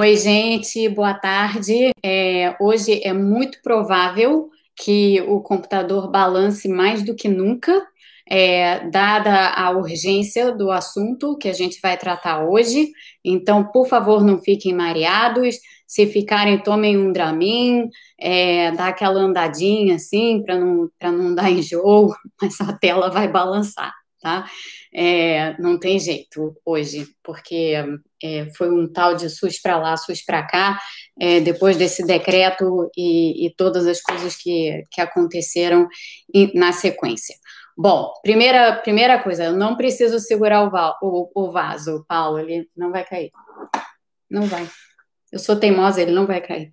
Oi, gente, boa tarde. É, hoje é muito provável que o computador balance mais do que nunca, é, dada a urgência do assunto que a gente vai tratar hoje. Então, por favor, não fiquem mareados. Se ficarem, tomem um Dramin, é, dá aquela andadinha assim, para não, não dar enjoo, mas a tela vai balançar, tá? É, não tem jeito hoje, porque é, foi um tal de SUS para lá, SUS para cá, é, depois desse decreto e, e, todas as coisas que, que aconteceram na sequência. Bom, primeira, primeira coisa, eu não preciso segurar o, val, o, o vaso, Paulo, ele não vai cair. Não vai. Eu sou teimosa, ele não vai cair.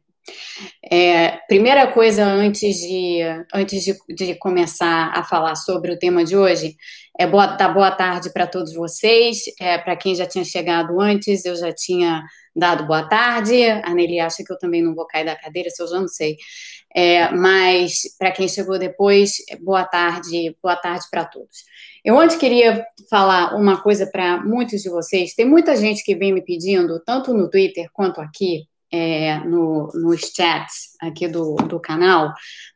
É, primeira coisa antes de, antes de, de, começar a falar sobre o tema de hoje, é boa, dar boa tarde para todos vocês. É, para quem já tinha chegado antes, eu já tinha dado boa tarde. A Nelly acha que eu também não vou cair da cadeira, se eu já não sei. É, mas para quem chegou depois, boa tarde, boa tarde para todos. Eu antes queria falar uma coisa para muitos de vocês. Tem muita gente que vem me pedindo, tanto no Twitter quanto aqui, é, no, nos chats aqui do, do canal,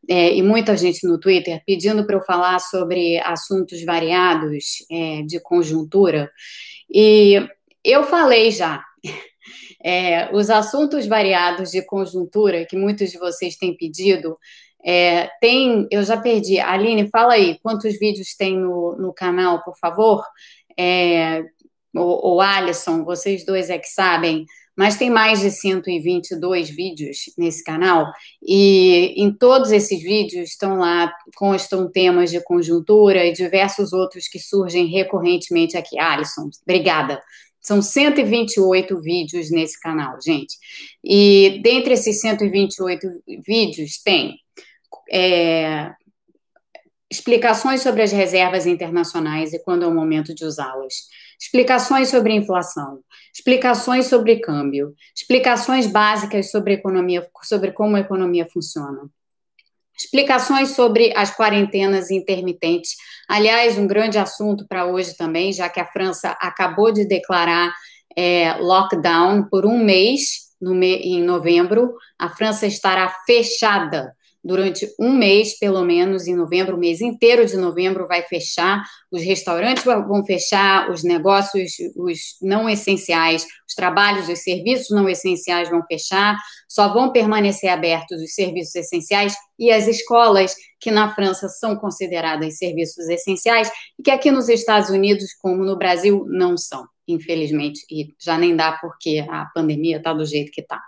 é, e muita gente no Twitter pedindo para eu falar sobre assuntos variados é, de conjuntura. E eu falei já. É, os assuntos variados de conjuntura que muitos de vocês têm pedido, é, tem, eu já perdi. Aline, fala aí, quantos vídeos tem no, no canal, por favor? É, o, o Alisson, vocês dois é que sabem mas tem mais de 122 vídeos nesse canal, e em todos esses vídeos estão lá, constam temas de conjuntura e diversos outros que surgem recorrentemente aqui. Alisson, obrigada. São 128 vídeos nesse canal, gente. E dentre esses 128 vídeos tem é, explicações sobre as reservas internacionais e quando é o momento de usá-las, explicações sobre inflação, explicações sobre câmbio, explicações básicas sobre economia, sobre como a economia funciona. Explicações sobre as quarentenas intermitentes. Aliás, um grande assunto para hoje também, já que a França acabou de declarar é, lockdown por um mês no, em novembro. A França estará fechada durante um mês, pelo menos, em novembro, o mês inteiro de novembro vai fechar, os restaurantes vão fechar, os negócios, os não essenciais, os trabalhos, os serviços não essenciais vão fechar, só vão permanecer abertos os serviços essenciais e as escolas, que na França são consideradas serviços essenciais, e que aqui nos Estados Unidos, como no Brasil, não são infelizmente, e já nem dá porque a pandemia está do jeito que está.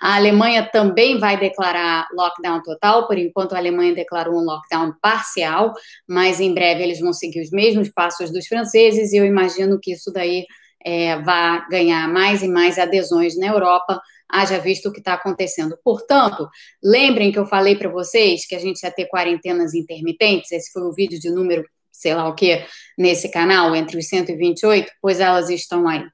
A Alemanha também vai declarar lockdown total, por enquanto a Alemanha declarou um lockdown parcial, mas em breve eles vão seguir os mesmos passos dos franceses, e eu imagino que isso daí é, vai ganhar mais e mais adesões na Europa, haja visto o que está acontecendo. Portanto, lembrem que eu falei para vocês que a gente ia ter quarentenas intermitentes, esse foi o vídeo de número sei lá o que, nesse canal, entre os 128, pois elas estão aí.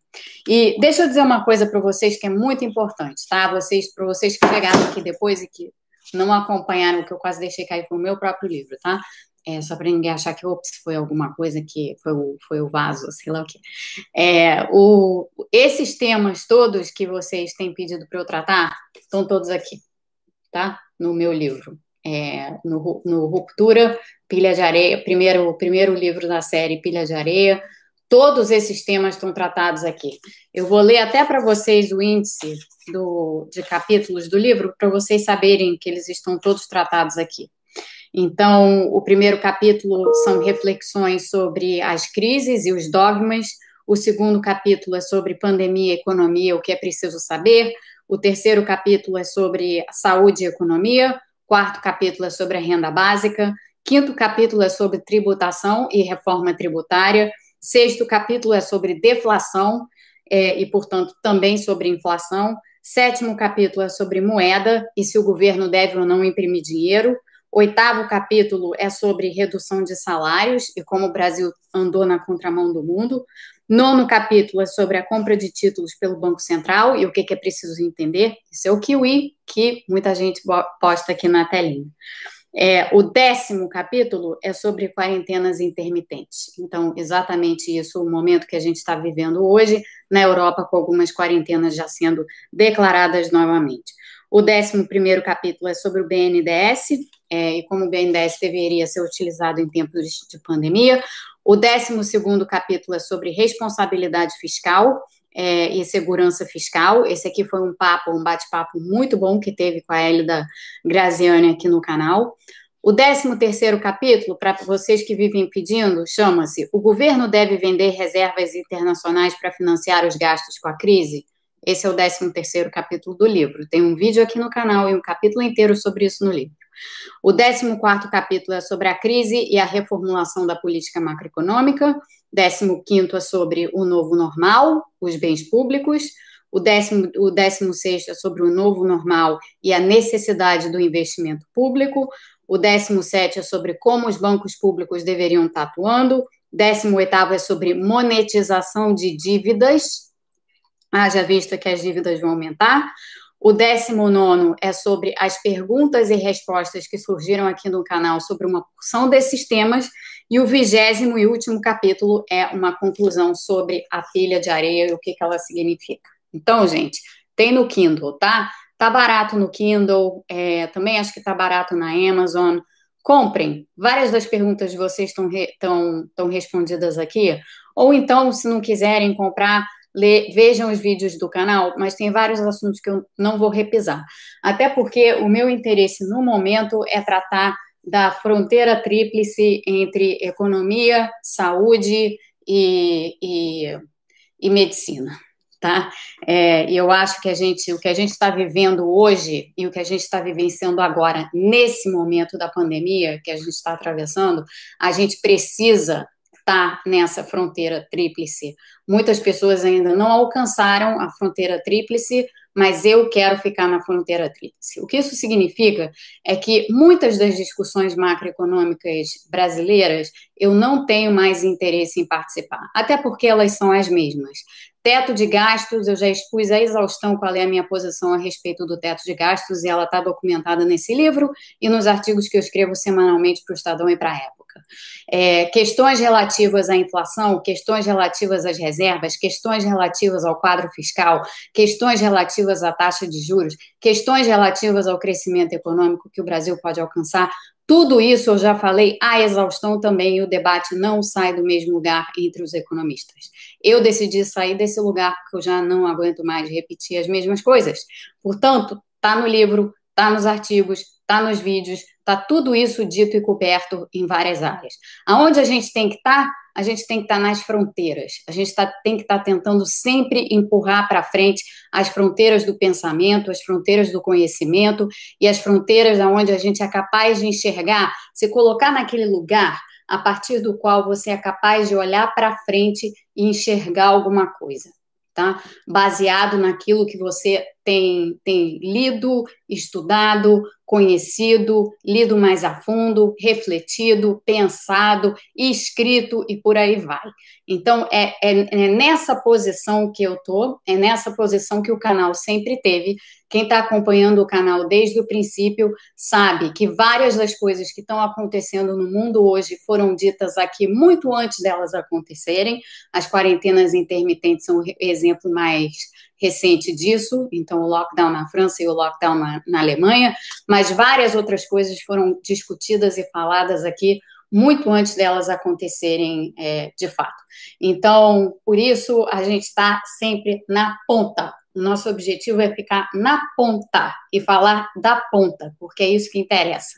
E deixa eu dizer uma coisa para vocês que é muito importante, tá? Vocês, para vocês que chegaram aqui depois e que não acompanharam que eu quase deixei cair foi o meu próprio livro, tá? É, só para ninguém achar que, ops, foi alguma coisa que foi o, foi o vaso, sei lá o que. É, o, esses temas todos que vocês têm pedido para eu tratar estão todos aqui, tá? No meu livro é, no, no, Ruptura, Pilha de Areia, primeiro, primeiro livro da série Pilha de Areia. Todos esses temas estão tratados aqui. Eu vou ler até para vocês o índice do, de capítulos do livro, para vocês saberem que eles estão todos tratados aqui. Então, o primeiro capítulo são reflexões sobre as crises e os dogmas. O segundo capítulo é sobre pandemia e economia, o que é preciso saber. O terceiro capítulo é sobre saúde e economia. Quarto capítulo é sobre a renda básica. Quinto capítulo é sobre tributação e reforma tributária. Sexto capítulo é sobre deflação é, e, portanto, também sobre inflação. Sétimo capítulo é sobre moeda e se o governo deve ou não imprimir dinheiro. Oitavo capítulo é sobre redução de salários e como o Brasil andou na contramão do mundo. Nono capítulo é sobre a compra de títulos pelo Banco Central e o que, é preciso entender. Isso é o Kiwi, que muita gente posta aqui na telinha. É, o décimo capítulo é sobre quarentenas intermitentes. Então, exatamente isso, o momento que a gente está vivendo hoje na Europa, com algumas quarentenas já sendo declaradas novamente. O décimo primeiro capítulo é sobre o BNDES é, e como o BNDES deveria ser utilizado em tempos de pandemia. O décimo segundo capítulo é sobre responsabilidade fiscal é, e segurança fiscal. Esse aqui foi um papo, um bate-papo muito bom que teve com a Elida Graziani aqui no canal. O 13 terceiro capítulo, para vocês que vivem pedindo, chama-se O governo deve vender reservas internacionais para financiar os gastos com a crise? Esse é o 13 terceiro capítulo do livro. Tem um vídeo aqui no canal e um capítulo inteiro sobre isso no livro. O 14 quarto capítulo é sobre a crise e a reformulação da política macroeconômica. 15 é sobre o novo normal, os bens públicos. O 16 o décimo sexto é sobre o novo normal e a necessidade do investimento público. O 17 é sobre como os bancos públicos deveriam estar atuando. 18 é sobre monetização de dívidas, haja vista que as dívidas vão aumentar. O 19 é sobre as perguntas e respostas que surgiram aqui no canal sobre uma porção desses temas. E o vigésimo e último capítulo é uma conclusão sobre a pilha de areia e o que, que ela significa. Então, gente, tem no Kindle, tá? Tá barato no Kindle, é, também acho que tá barato na Amazon. Comprem. Várias das perguntas de vocês estão re, respondidas aqui. Ou então, se não quiserem comprar, lê, vejam os vídeos do canal, mas tem vários assuntos que eu não vou repisar. Até porque o meu interesse no momento é tratar da fronteira tríplice entre economia, saúde e, e, e medicina. Tá? É, eu acho que a gente, o que a gente está vivendo hoje e o que a gente está vivenciando agora, nesse momento da pandemia que a gente está atravessando, a gente precisa está nessa fronteira tríplice. Muitas pessoas ainda não alcançaram a fronteira tríplice, mas eu quero ficar na fronteira tríplice. O que isso significa é que muitas das discussões macroeconômicas brasileiras eu não tenho mais interesse em participar, até porque elas são as mesmas. Teto de gastos, eu já expus a exaustão qual é a minha posição a respeito do teto de gastos, e ela está documentada nesse livro e nos artigos que eu escrevo semanalmente para o Estadão e para a É, questões relativas à inflação, questões relativas às reservas, questões relativas ao quadro fiscal, questões relativas à taxa de juros, questões relativas ao crescimento econômico que o Brasil pode alcançar, tudo isso eu já falei a exaustão também, e o debate não sai do mesmo lugar entre os economistas. Eu decidi sair desse lugar porque eu já não aguento mais repetir as mesmas coisas. Portanto, está no livro, está nos artigos, está nos vídeos, está tudo isso dito e coberto em várias áreas. Aonde a gente tem que estar? Tá? A gente tem que estar tá nas fronteiras. A gente tá, tem que estar tá tentando sempre empurrar para frente as fronteiras do pensamento, as fronteiras do conhecimento e as fronteiras aonde a gente é capaz de enxergar, se colocar naquele lugar a partir do qual você é capaz de olhar para frente e enxergar alguma coisa tá? Baseado naquilo que você tem, tem lido, estudado, conhecido, lido mais a fundo, refletido, pensado, escrito e por aí vai. Então, é, é, é nessa posição que eu tô, é nessa posição que o canal sempre teve. Quem está acompanhando o canal desde o princípio sabe que várias das coisas que estão acontecendo no mundo hoje foram ditas aqui muito antes delas acontecerem. As quarentenas intermitentes são o exemplo mais recente disso, então o lockdown na França e o lockdown na, na Alemanha, mas várias outras coisas foram discutidas e faladas aqui muito antes delas acontecerem é, de fato. Então, por isso, a gente está sempre na ponta. O nosso objetivo é ficar na ponta e falar da ponta, porque é isso que interessa.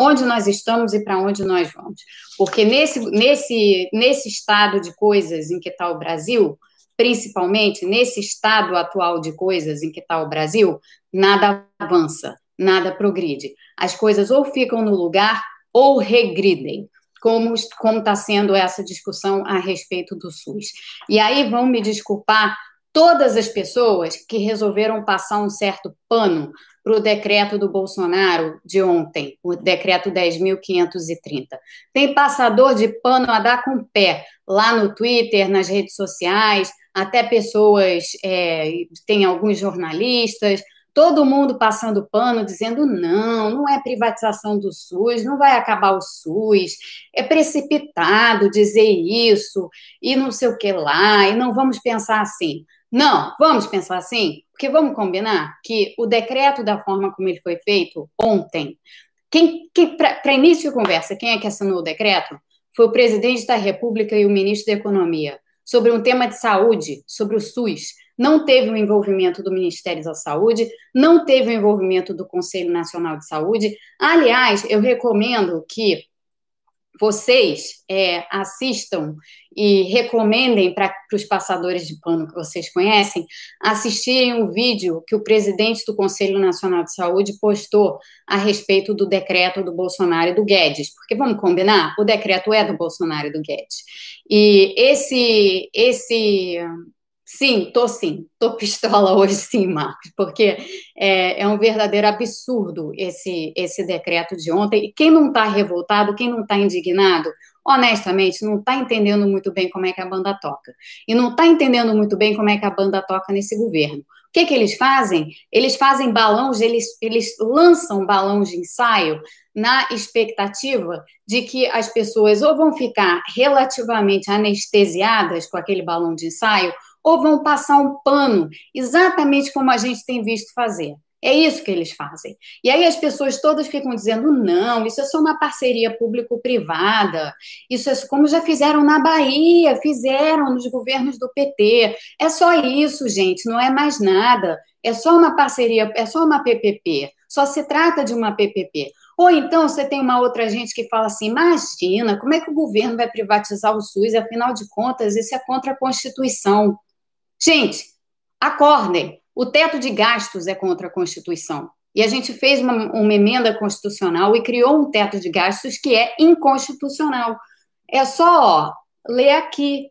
Onde nós estamos e para onde nós vamos. Porque nesse, nesse, nesse estado de coisas em que está o Brasil, principalmente nesse estado atual de coisas em que está o Brasil, nada avança, nada progride. As coisas ou ficam no lugar ou regridem, como está sendo essa discussão a respeito do SUS. E aí vão me desculpar todas as pessoas que resolveram passar um certo pano para o decreto do Bolsonaro de ontem, o decreto 10.530. Tem passador de pano a dar com o pé lá no Twitter, nas redes sociais, até pessoas, é, tem alguns jornalistas, todo mundo passando pano, dizendo não, não é privatização do SUS, não vai acabar o SUS, é precipitado dizer isso, e não sei o que lá, e não vamos pensar assim. Não, vamos pensar assim, porque vamos combinar que o decreto, da forma como ele foi feito ontem, quem, quem para início de conversa, quem é que assinou o decreto? Foi o presidente da República e o ministro da Economia, sobre um tema de saúde, sobre o SUS não teve o envolvimento do Ministério da Saúde, não teve o envolvimento do Conselho Nacional de Saúde. Aliás, eu recomendo que vocês é, assistam e recomendem para os passadores de pano que vocês conhecem assistirem o vídeo que o presidente do Conselho Nacional de Saúde postou a respeito do decreto do Bolsonaro e do Guedes, porque vamos combinar, o decreto é do Bolsonaro e do Guedes. E esse esse Sim, tô sim, tô pistola hoje sim, Marcos, porque é, é um verdadeiro absurdo esse, esse decreto de ontem. E quem não está revoltado, quem não está indignado, honestamente, não está entendendo muito bem como é que a banda toca. E não está entendendo muito bem como é que a banda toca nesse governo. O que, que eles fazem? Eles fazem balões, eles, eles lançam balões de ensaio na expectativa de que as pessoas ou vão ficar relativamente anestesiadas com aquele balão de ensaio, ou vão passar um pano, exatamente como a gente tem visto fazer. É isso que eles fazem. E aí as pessoas todas ficam dizendo: não, isso é só uma parceria público-privada, isso é como já fizeram na Bahia, fizeram nos governos do PT. É só isso, gente, não é mais nada. É só uma parceria, é só uma PPP. Só se trata de uma PPP. Ou então você tem uma outra gente que fala assim: imagina, como é que o governo vai privatizar o SUS? Afinal de contas, isso é contra a Constituição. Gente, acordem. O teto de gastos é contra a Constituição. E a gente fez uma, uma, emenda constitucional e criou um teto de gastos que é inconstitucional. É só ó, ler aqui,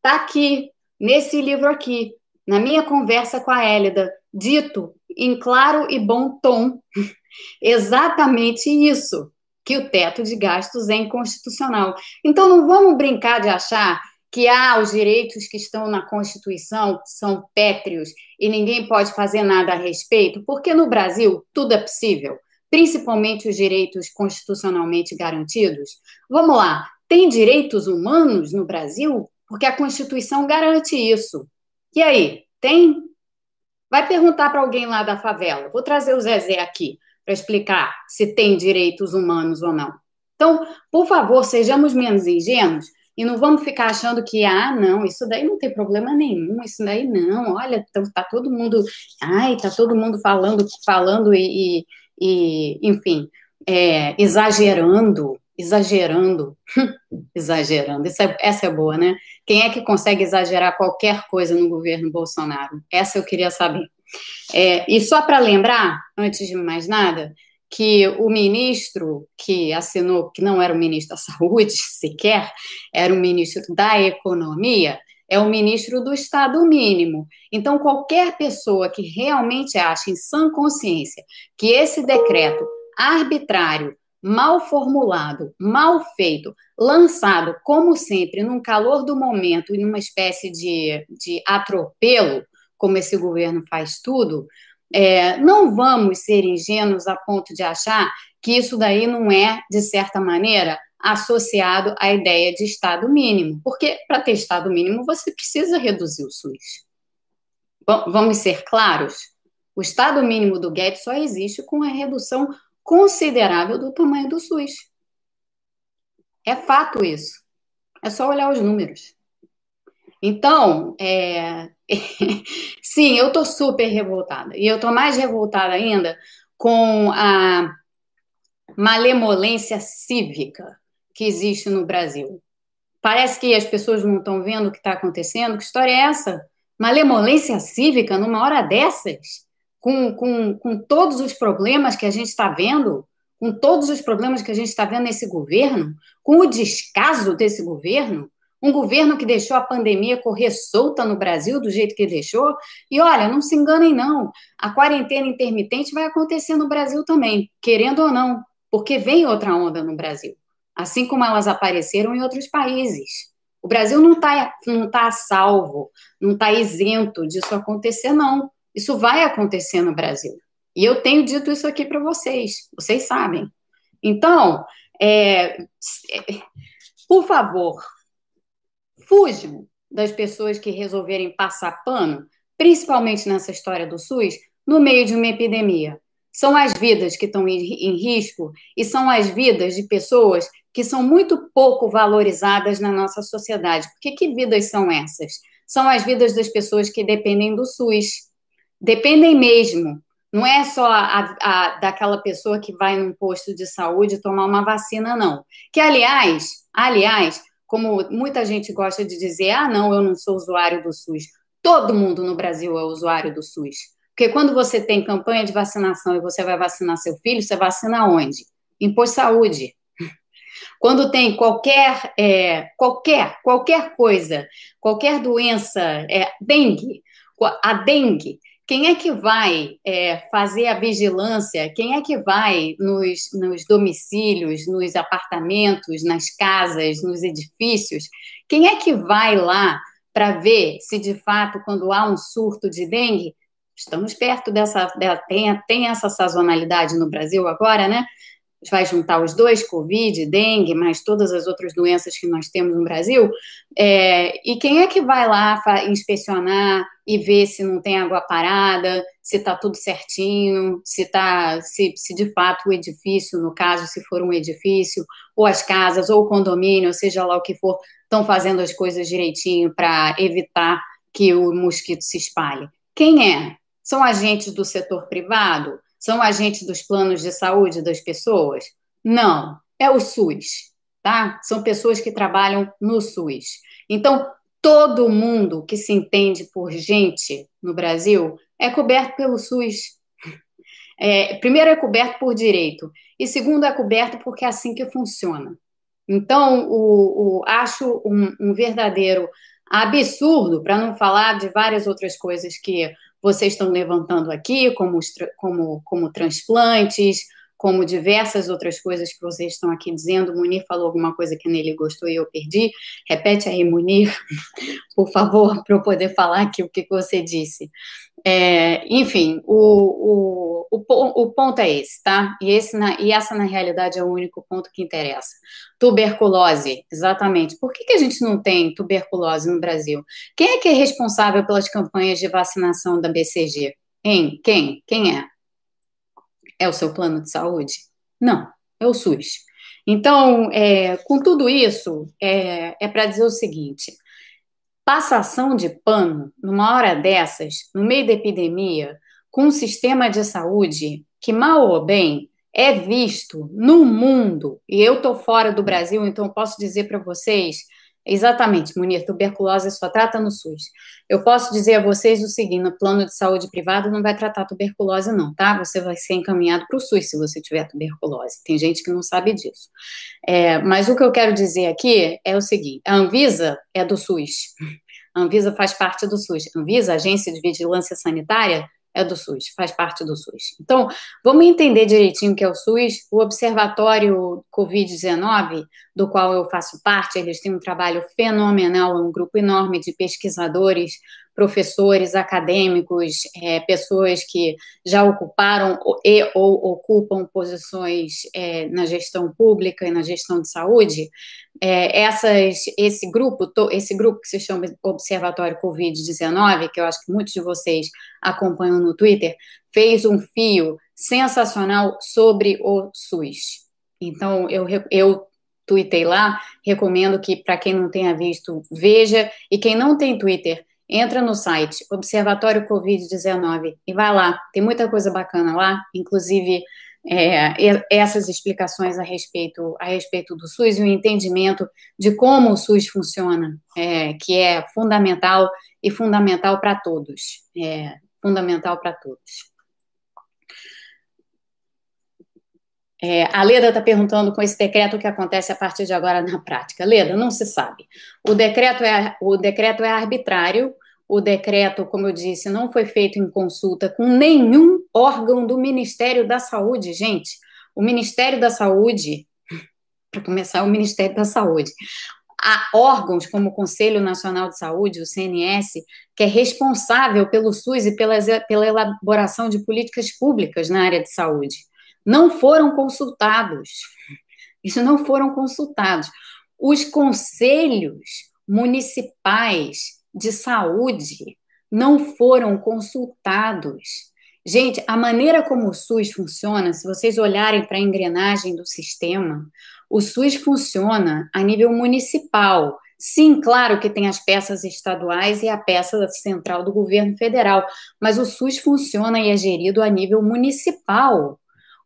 tá aqui, nesse livro aqui, na minha conversa com a Hélida, dito em claro e bom tom, exatamente isso, que o teto de gastos é inconstitucional. Então não vamos brincar de achar que ah, os direitos que estão na Constituição são pétreos e ninguém pode fazer nada a respeito, porque no Brasil tudo é possível, principalmente os direitos constitucionalmente garantidos. Vamos lá, tem direitos humanos no Brasil? Porque a Constituição garante isso. E aí, tem? Vai perguntar para alguém lá da favela. Vou trazer o Zezé aqui para explicar se tem direitos humanos ou não. Então, por favor, sejamos menos ingênuos e não vamos ficar achando que, ah, não, isso daí não tem problema nenhum, isso daí não, olha, tá, tá todo mundo, ai, tá todo mundo falando, falando e, e, enfim, é, exagerando, exagerando, exagerando, é, essa é boa, né? Quem é que consegue exagerar qualquer coisa no governo Bolsonaro? Essa eu queria saber. É, e só para lembrar, antes de mais nada, que o ministro que assinou, que não era o ministro da Saúde sequer, era o ministro da Economia, é o ministro do Estado mínimo. Então, qualquer pessoa que realmente ache em sã consciência que esse decreto arbitrário, mal formulado, mal feito, lançado, como sempre, num calor do momento e numa espécie de, de atropelo, como esse governo faz tudo, é, não vamos ser ingênuos a ponto de achar que isso daí não é, de certa maneira, associado à ideia de Estado mínimo, porque para ter Estado mínimo você precisa reduzir o SUS. Vamos ser claros? O Estado mínimo do Guedes só existe com a redução considerável do tamanho do SUS. É fato isso. É só olhar os números. Então, é... sim, eu estou super revoltada. E eu estou mais revoltada ainda com a malemolência cívica que existe no Brasil. Parece que as pessoas não estão vendo o que está acontecendo. Que história é essa? Malemolência cívica numa hora dessas? Com, com, com todos os problemas que a gente está vendo? Com todos os problemas que a gente está vendo nesse governo? Com o descaso desse governo? Um governo que deixou a pandemia correr solta no Brasil do jeito que deixou. E olha, não se enganem, não. A quarentena intermitente vai acontecer no Brasil também, querendo ou não, porque vem outra onda no Brasil, assim como elas apareceram em outros países. O Brasil não está não tá a salvo, não está isento disso acontecer, não. Isso vai acontecer no Brasil. E eu tenho dito isso aqui para vocês, vocês sabem. Então, é, por favor, fujam das pessoas que resolverem passar pano, principalmente nessa história do SUS, no meio de uma epidemia. São as vidas que estão em risco e são as vidas de pessoas que são muito pouco valorizadas na nossa sociedade. Porque que vidas são essas? São as vidas das pessoas que dependem do SUS. Dependem mesmo. Não é só a, a, daquela pessoa que vai num posto de saúde tomar uma vacina, não. Que, aliás, aliás, como muita gente gosta de dizer, ah, não, eu não sou usuário do SUS. Todo mundo no Brasil é usuário do SUS. Porque quando você tem campanha de vacinação e você vai vacinar seu filho, você vacina onde? Em de saúde. Quando tem qualquer, é, qualquer, qualquer coisa, qualquer doença, é, dengue, a dengue, quem é que vai é, fazer a vigilância? Quem é que vai nos, nos domicílios, nos apartamentos, nas casas, nos edifícios? Quem é que vai lá para ver se de fato, quando há um surto de dengue, estamos perto dessa. Tem, tem essa sazonalidade no Brasil agora, né? Vai juntar os dois, Covid, dengue, mais todas as outras doenças que nós temos no Brasil, é, e quem é que vai lá inspecionar e ver se não tem água parada, se está tudo certinho, se, tá, se, se de fato o edifício, no caso, se for um edifício, ou as casas, ou o condomínio, seja lá o que for, estão fazendo as coisas direitinho para evitar que o mosquito se espalhe. Quem é? São agentes do setor privado? São agentes dos planos de saúde das pessoas? Não, é o SUS, tá? São pessoas que trabalham no SUS. Então, todo mundo que se entende por gente no Brasil é coberto pelo SUS. É, primeiro, é coberto por direito, e segundo, é coberto porque é assim que funciona. Então, o, o acho um, um verdadeiro absurdo, para não falar de várias outras coisas que vocês estão levantando aqui, como, como, como transplantes, como diversas outras coisas que vocês estão aqui dizendo. O Munir falou alguma coisa que nele gostou e eu perdi. Repete aí, Munir, por favor, para eu poder falar aqui o que você disse. É, enfim, o, o, o, o, ponto é esse, tá? E, esse na, e essa, na realidade, é o único ponto que interessa. Tuberculose, exatamente. Por que, que a gente não tem tuberculose no Brasil? Quem é que é responsável pelas campanhas de vacinação da BCG? Hein? Quem? Quem é? É o seu plano de saúde? Não, é o SUS. Então, é, com tudo isso, é, é para dizer o seguinte: passação de pano, numa hora dessas, no meio da epidemia, com um sistema de saúde que, mal ou bem, é visto no mundo, e eu estou fora do Brasil, então posso dizer para vocês Exatamente, Munir, tuberculose só trata no SUS. Eu posso dizer a vocês o seguinte: no plano de saúde privado não vai tratar tuberculose, não, tá? Você vai ser encaminhado para o SUS se você tiver tuberculose. Tem gente que não sabe disso. É, mas o que eu quero dizer aqui é o seguinte: a Anvisa é do SUS. A Anvisa faz parte do SUS. A Anvisa, Agência de Vigilância Sanitária, é do SUS, faz parte do SUS. Então, vamos entender direitinho o que é o SUS. O Observatório Covid-19, do qual eu faço parte, eles têm um trabalho fenomenal, é um grupo enorme de pesquisadores, professores, acadêmicos, é, pessoas que já ocuparam e ou ocupam posições é, na gestão pública e na gestão de saúde. É, essas, esse grupo, esse grupo que se chama Observatório Covid-19, que eu acho que muitos de vocês acompanham no Twitter, fez um fio sensacional sobre o SUS. Então, eu, eu tuitei lá, recomendo que, para quem não tenha visto, veja, e quem não tem Twitter, entra no site Observatório Covid-19 e vai lá, tem muita coisa bacana lá, inclusive é, essas explicações a respeito, a respeito do SUS e o entendimento de como o SUS funciona, é, que é fundamental e fundamental para todos, é, fundamental para todos. É, a Leda está perguntando com esse decreto o que acontece a partir de agora na prática. Leda, não se sabe. O decreto é, o decreto é arbitrário, o decreto, como eu disse, não foi feito em consulta com nenhum órgão do Ministério da Saúde, gente. O Ministério da Saúde, para começar, o Ministério da Saúde. há órgãos como o Conselho Nacional de Saúde, o CNS, que é responsável pelo SUS e pela, pela elaboração de políticas públicas na área de saúde. Não foram consultados. Isso não foram consultados. Os conselhos municipais de saúde não foram consultados. Gente, a maneira como o SUS funciona, se vocês olharem para a engrenagem do sistema, o SUS funciona a nível municipal. Sim, claro que tem as peças estaduais e a peça central do governo federal, mas o SUS funciona e é gerido a nível municipal.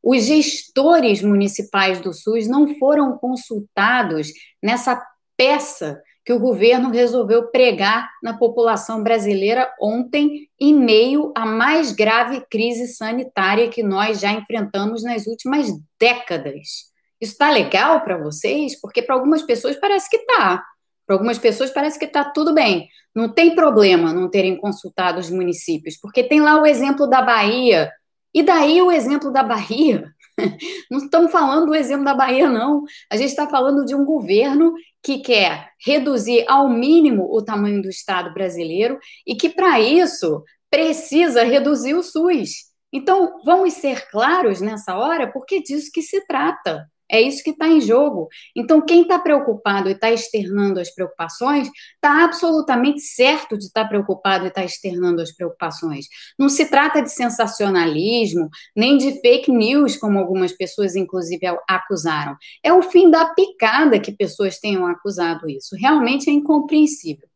Os gestores municipais do SUS não foram consultados nessa peça que o governo resolveu pregar na população brasileira ontem, em meio à mais grave crise sanitária que nós já enfrentamos nas últimas décadas. Isso está legal para vocês? Porque para algumas pessoas parece que está. Para algumas pessoas parece que está tudo bem. Não tem problema não terem consultado os municípios, porque tem lá o exemplo da Bahia. E daí o exemplo da Bahia? Não estamos falando do exemplo da Bahia, não. A gente está falando de um governo que quer reduzir ao mínimo o tamanho do Estado brasileiro e que, para isso, precisa reduzir o SUS. Então, vamos ser claros nessa hora, porque disso que se trata. É isso que está em jogo. Então, quem está preocupado e está externando as preocupações, está absolutamente certo de estar tá preocupado e estar tá externando as preocupações. Não se trata de sensacionalismo, nem de fake news, como algumas pessoas, inclusive, acusaram. É o fim da picada que pessoas tenham acusado isso. Realmente é incompreensível.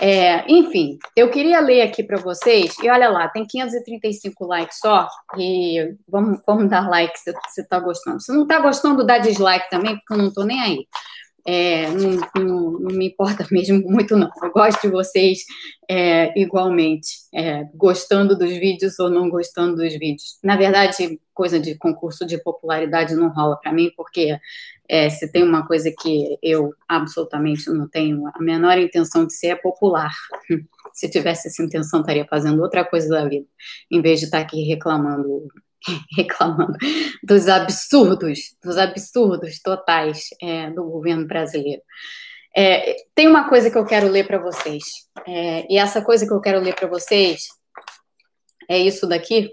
É, enfim, eu queria ler aqui para vocês, e olha lá, tem 535 likes só, e vamos, vamos dar like se você está gostando. Se não está gostando, dá dislike também, porque eu não estou nem aí. É, não, não, não, me importa mesmo muito, não. Eu gosto de vocês é, igualmente, é, gostando dos vídeos ou não gostando dos vídeos. Na verdade, coisa de concurso de popularidade não rola para mim, porque é, se tem uma coisa que eu absolutamente não tenho a menor intenção de ser é popular. Se tivesse essa intenção, estaria fazendo outra coisa da vida, em vez de estar aqui reclamando, reclamando dos absurdos, dos absurdos totais é, do governo brasileiro. É, tem uma coisa que eu quero ler para vocês, é, e essa coisa que eu quero ler para vocês é isso daqui.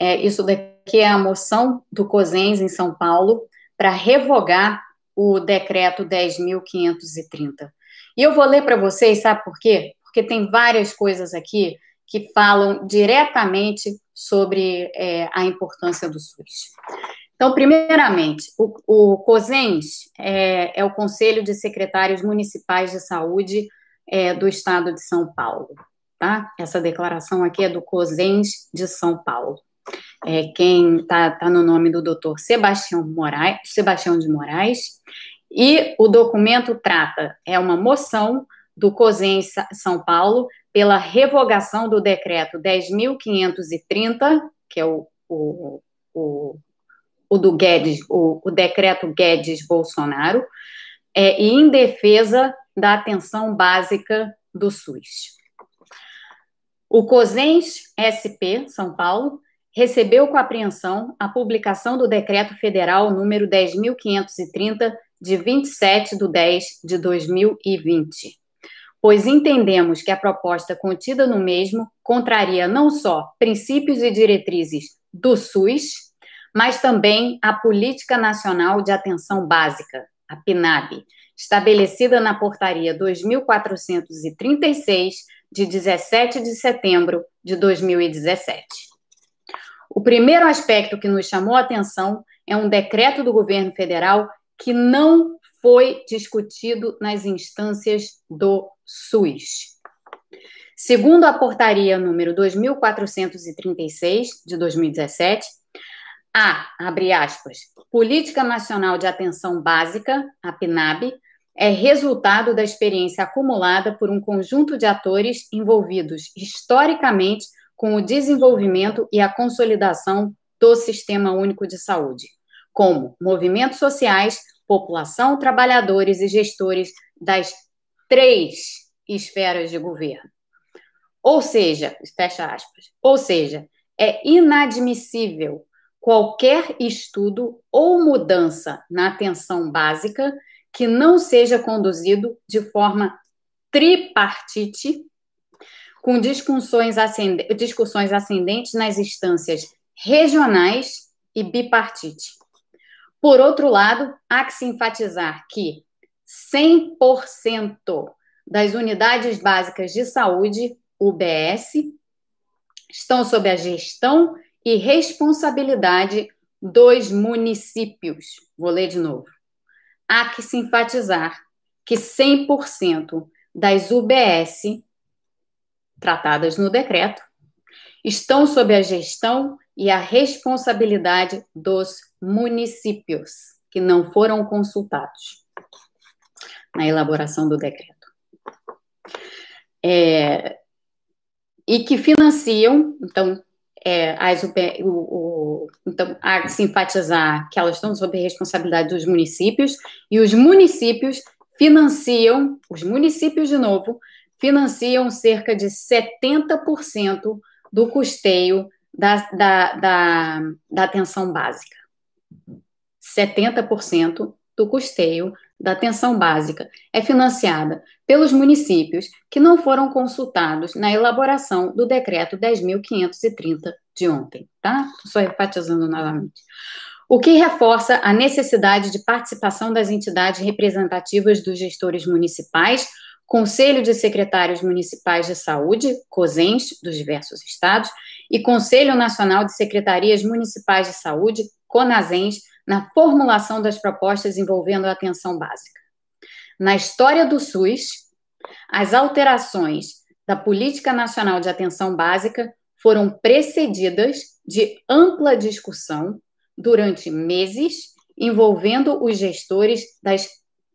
É, isso daqui é a moção do COSENS em São Paulo, para revogar o decreto 10.530. E eu vou ler para vocês, sabe por quê? Porque tem várias coisas aqui que falam diretamente sobre é, a importância do SUS. Então, primeiramente, o, o COSENS é, é, o Conselho de Secretários Municipais de Saúde é, do Estado de São Paulo. Tá? Essa declaração aqui é do COSENS de São Paulo é, quem está tá no nome do doutor Sebastião, Moraes, Sebastião de Moraes, e o documento trata, é uma moção do COSEN São Paulo pela revogação do decreto 10.530, que é o, o, o, o do Guedes, o, o, decreto Guedes-Bolsonaro, é, e em defesa da atenção básica do SUS. O COSENS SP São Paulo recebeu com apreensão a publicação do Decreto Federal número 10.530, de 27 de 10 de 2020, pois entendemos que a proposta contida no mesmo contraria não só princípios e diretrizes do SUS, mas também a Política Nacional de Atenção Básica, a PNAB, estabelecida na Portaria 2436, de 17 de setembro de 2017. O primeiro aspecto que nos chamou a atenção é um decreto do governo federal que não foi discutido nas instâncias do SUS. Segundo a portaria número 2436 de 2017, a, abre aspas, Política Nacional de Atenção Básica, a PNAB, é resultado da experiência acumulada por um conjunto de atores envolvidos historicamente com o desenvolvimento e a consolidação do Sistema Único de Saúde, como movimentos sociais, população, trabalhadores e gestores das três esferas de governo. Ou seja, fecha aspas, ou seja, é inadmissível qualquer estudo ou mudança na atenção básica que não seja conduzido de forma tripartite, com discussões, ascendentes, discussões ascendentes nas instâncias regionais e bipartite. Por outro lado, há que se enfatizar que 100% das unidades básicas de saúde, UBS, estão sob a gestão e responsabilidade dos municípios. Vou ler de novo. Há que se enfatizar que 100% das UBS tratadas no decreto estão sob a gestão e a responsabilidade dos municípios, que não foram consultados na elaboração do decreto. É, e que financiam, então, é, as, o, o, então, há que se enfatizar que elas estão sob a responsabilidade dos municípios, e os municípios financiam, os municípios, de novo, financiam cerca de 70% do custeio da, da, da, da atenção básica. 70% do custeio da atenção básica é financiada pelos municípios que não foram consultados na elaboração do decreto 10.530 de ontem, tá? Só enfatizando novamente. O que reforça a necessidade de participação das entidades representativas dos gestores municipais, Conselho de Secretários Municipais de Saúde, COSENS, dos diversos estados, e Conselho Nacional de Secretarias Municipais de Saúde, CONASENS, na formulação das propostas envolvendo a atenção básica. Na história do SUS, as alterações da Política Nacional de Atenção Básica foram precedidas de ampla discussão durante meses, envolvendo os gestores das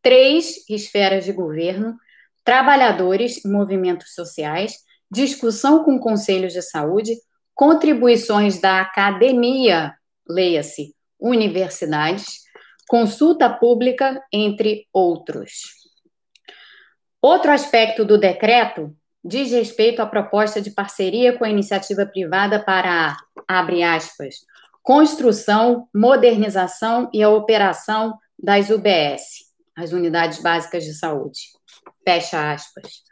três esferas de governo, trabalhadores e movimentos sociais, discussão com conselhos de saúde, contribuições da academia, leia-se, universidades, consulta pública, entre outros. Outro aspecto do decreto diz respeito à proposta de parceria com a iniciativa privada para abre aspas, construção, modernização e a operação das UBS, as Unidades Básicas de Saúde, fecha aspas,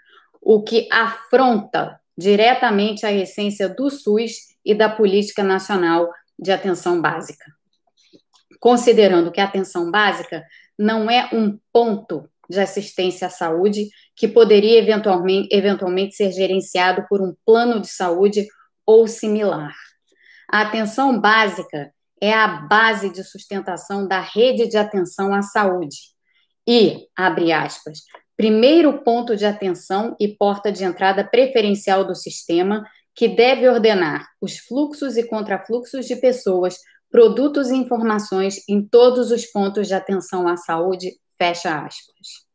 o que afronta diretamente a essência do SUS e da Política Nacional de Atenção Básica. Considerando que a atenção básica não é um ponto de assistência à saúde que poderia eventualmente, eventualmente ser gerenciado por um plano de saúde ou similar. A atenção básica é a base de sustentação da rede de atenção à saúde. E, abre aspas, primeiro ponto de atenção e porta de entrada preferencial do sistema que deve ordenar os fluxos e contrafluxos de pessoas produtos e informações em todos os pontos de atenção à saúde, fecha aspas.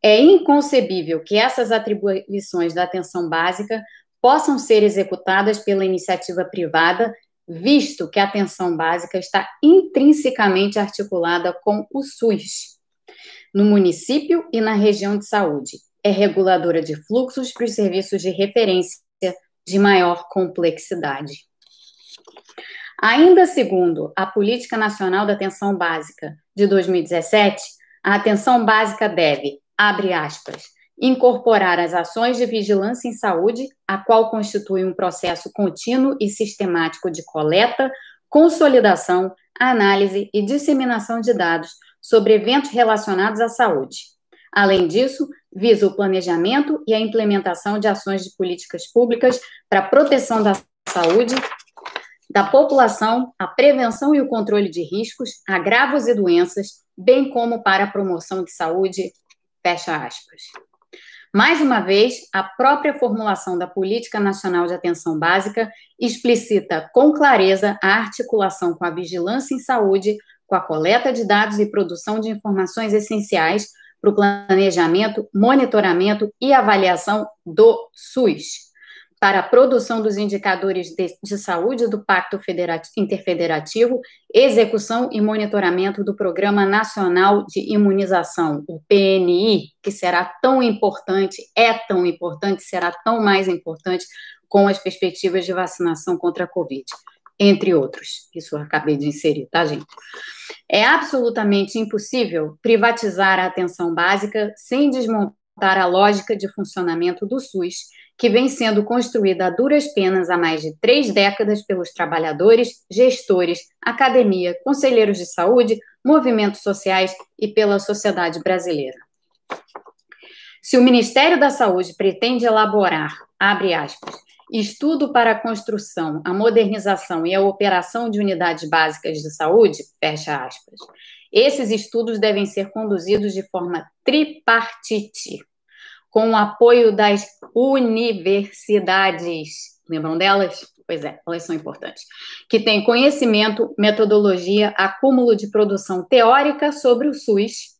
É inconcebível que essas atribuições da atenção básica possam ser executadas pela iniciativa privada, visto que a atenção básica está intrinsecamente articulada com o SUS, no município e na região de saúde. É reguladora de fluxos para os serviços de referência de maior complexidade. Ainda segundo a Política Nacional da Atenção Básica de 2017, a atenção básica deve, abre aspas, incorporar as ações de vigilância em saúde, a qual constitui um processo contínuo e sistemático de coleta, consolidação, análise e disseminação de dados sobre eventos relacionados à saúde. Além disso, visa o planejamento e a implementação de ações de políticas públicas para a proteção da saúde da população, a prevenção e o controle de riscos, agravos e doenças, bem como para a promoção de saúde, fecha aspas. Mais uma vez, a própria formulação da Política Nacional de Atenção Básica explicita com clareza a articulação com a vigilância em saúde, com a coleta de dados e produção de informações essenciais para o planejamento, monitoramento e avaliação do SUS para a produção dos indicadores de, de saúde do Pacto Interfederativo, execução e monitoramento do Programa Nacional de Imunização, o PNI, que será tão importante, é tão importante, será tão mais importante com as perspectivas de vacinação contra a Covid. Entre outros. Isso eu acabei de inserir, tá, gente? É absolutamente impossível privatizar a atenção básica sem desmontar a lógica de funcionamento do SUS, que vem sendo construída a duras penas há mais de três décadas pelos trabalhadores, gestores, academia, conselheiros de saúde, movimentos sociais e pela sociedade brasileira. Se o Ministério da Saúde pretende elaborar, abre aspas, estudo para a construção, a modernização e a operação de unidades básicas de saúde, fecha aspas, esses estudos devem ser conduzidos de forma tripartite, com o apoio das universidades. Lembram delas? Pois é, elas são importantes. Que têm conhecimento, metodologia, acúmulo de produção teórica sobre o SUS,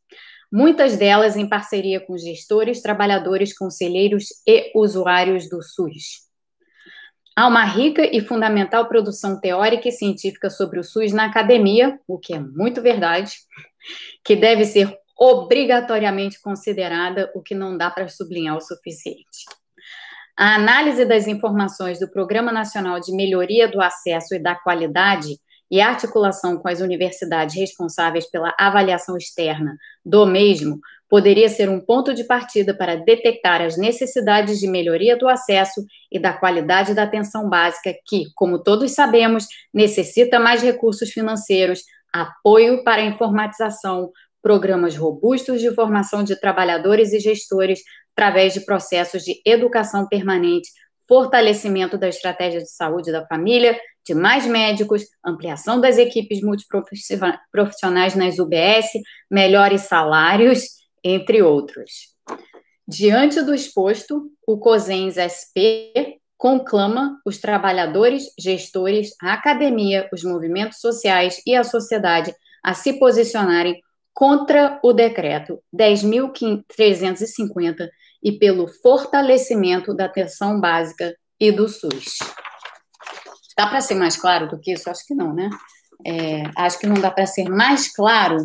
muitas delas em parceria com gestores, trabalhadores, conselheiros e usuários do SUS. Há uma rica e fundamental produção teórica e científica sobre o SUS na academia, o que é muito verdade, que deve ser obrigatoriamente considerada, o que não dá para sublinhar o suficiente. A análise das informações do Programa Nacional de Melhoria do Acesso e da Qualidade e a articulação com as universidades responsáveis pela avaliação externa do mesmo poderia ser um ponto de partida para detectar as necessidades de melhoria do acesso e da qualidade da atenção básica, que, como todos sabemos, necessita mais recursos financeiros, apoio para a informatização, programas robustos de formação de trabalhadores e gestores através de processos de educação permanente, fortalecimento da estratégia de saúde da família, de mais médicos, ampliação das equipes multiprofissionais nas UBS, melhores salários, entre outros. Diante do exposto, o COSENS SP conclama os trabalhadores, gestores, a academia, os movimentos sociais e a sociedade a se posicionarem contra o decreto 10.350 e pelo fortalecimento da atenção básica e do SUS. Dá para ser mais claro do que isso? Acho que não, né? É, acho que não dá para ser mais claro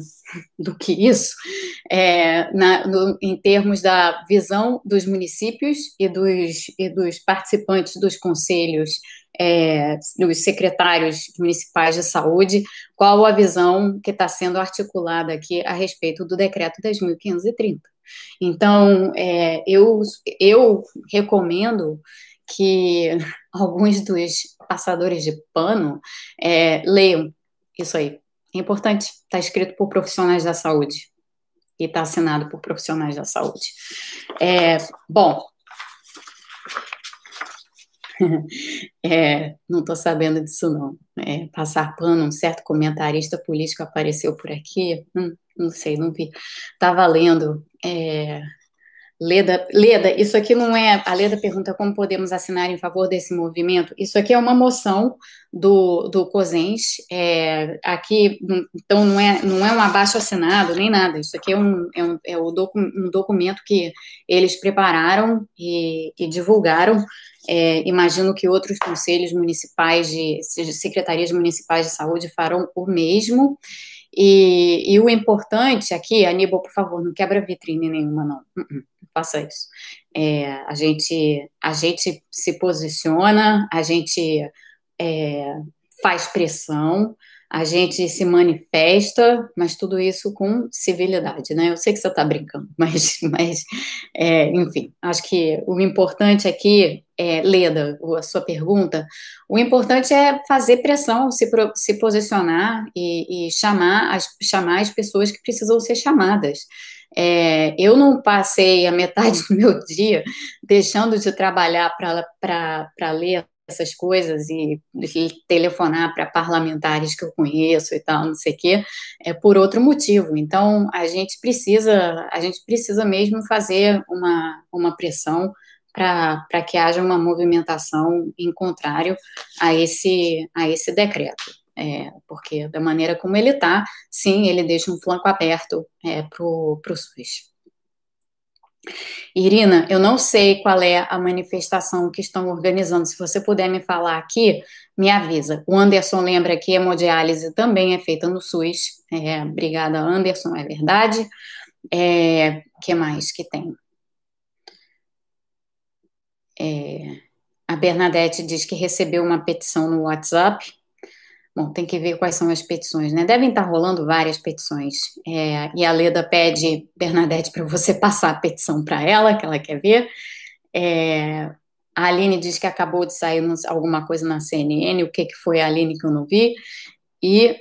do que isso é, na, no, em termos da visão dos municípios e dos, e dos participantes dos conselhos é, dos secretários municipais de saúde, qual a visão que está sendo articulada aqui a respeito do decreto 10.530. Então, é, eu, eu recomendo que alguns dos passadores de pano é, leiam isso aí. É importante, está escrito por profissionais da saúde e está assinado por profissionais da saúde. É, bom, é, não estou sabendo disso, não. É, passar pano, um certo comentarista político apareceu por aqui, hum, não sei, não vi. Estava lendo. É, Leda, Leda, isso aqui não é. A Leda pergunta como podemos assinar em favor desse movimento. Isso aqui é uma moção do, do COSENS. É, aqui, então, não é, não é um abaixo assinado nem nada. Isso aqui é um, é um, é um documento que eles prepararam e, e divulgaram é, imagino que outros conselhos municipais, de secretarias municipais de saúde farão o mesmo. E, e, o importante aqui, Aníbal, por favor, não quebra vitrine nenhuma, não. Uh -uh, não faça isso. É, a, gente, a gente se posiciona, a gente é, faz pressão, a gente se manifesta, mas tudo isso com civilidade, né? Eu sei que você está brincando, mas, mas é, enfim, acho que o importante aqui, é, Leda, a sua pergunta, o importante é fazer pressão, se, se posicionar e, e chamar, as, chamar as pessoas que precisam ser chamadas. É, eu não passei a metade do meu dia deixando de trabalhar para ler essas coisas e, telefonar para parlamentares que eu conheço e tal, não sei o quê, é por outro motivo. Então, a gente precisa, a gente precisa mesmo fazer uma, uma pressão para que haja uma movimentação em contrário a esse, a esse decreto. É, porque da maneira como ele está, sim, ele deixa um flanco aberto é, para o SUS. Irina, eu não sei qual é a manifestação que estão organizando. Se você puder me falar aqui, me avisa. O Anderson lembra que a hemodiálise também é feita no SUS. É, obrigada, Anderson, é verdade. É, que mais que tem? É, a Bernadette diz que recebeu uma petição no WhatsApp. Bom, tem que ver quais são as petições, né? Devem estar rolando várias petições. É, e a Leda pede, Bernadette, para você passar a petição para ela, que ela quer ver. É, a Aline diz que acabou de sair alguma coisa na CNN. O que, que foi a Aline que eu não vi? E.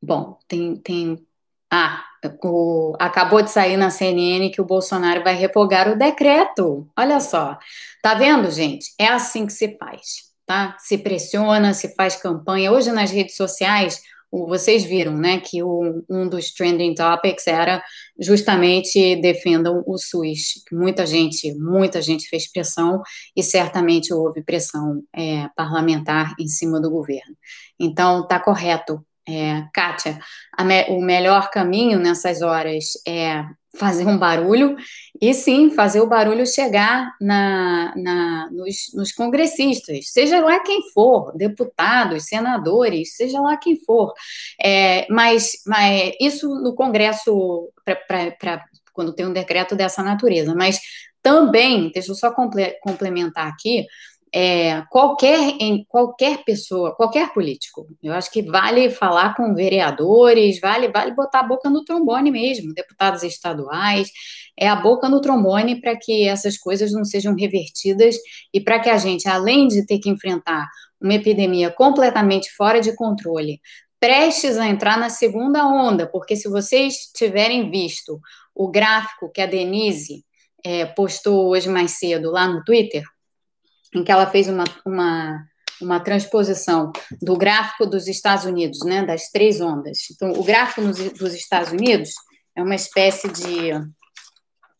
Bom, tem. tem ah, o, acabou de sair na CNN que o Bolsonaro vai revogar o decreto. Olha só. Tá vendo, gente? É assim que se faz tá? Se pressiona, se faz campanha. Hoje nas redes sociais, vocês viram, né, que o, um dos trending topics era justamente defendam o SUS. Muita gente, muita gente fez pressão e certamente houve pressão é, parlamentar em cima do governo. Então, tá correto é, Kátia, me, o melhor caminho nessas horas é fazer um barulho e sim fazer o barulho chegar na, na nos, nos, congressistas, seja lá quem for, deputados, senadores, seja lá quem for. É, mas, mas isso no Congresso, para quando tem um decreto dessa natureza, mas também, deixa eu só comple, complementar aqui, é, qualquer, em qualquer pessoa, qualquer político. Eu acho que vale falar com vereadores, vale, vale botar a boca no trombone mesmo, deputados estaduais, é a boca no trombone para que essas coisas não sejam revertidas e para que a gente, além de ter que enfrentar uma epidemia completamente fora de controle, prestes a entrar na segunda onda, porque se vocês tiverem visto o gráfico que a Denise é, postou hoje mais cedo lá no Twitter, em que ela fez uma, uma, uma transposição do gráfico dos Estados Unidos, né, das três ondas. Então, o gráfico nos, dos Estados Unidos é uma espécie de.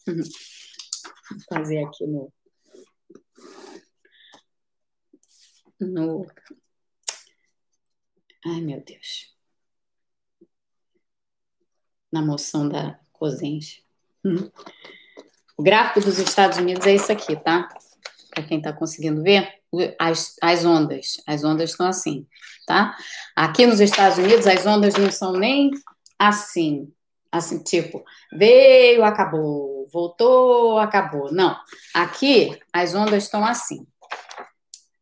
Vou fazer aqui no. no ai, meu Deus. Na moção da COSENS. O gráfico dos Estados Unidos é isso aqui, tá? Para quem está conseguindo ver, as, as ondas. As ondas estão assim, tá? Aqui nos Estados Unidos, as ondas não são nem assim, assim, tipo, veio, acabou, voltou, acabou. Não. Aqui, as ondas estão assim.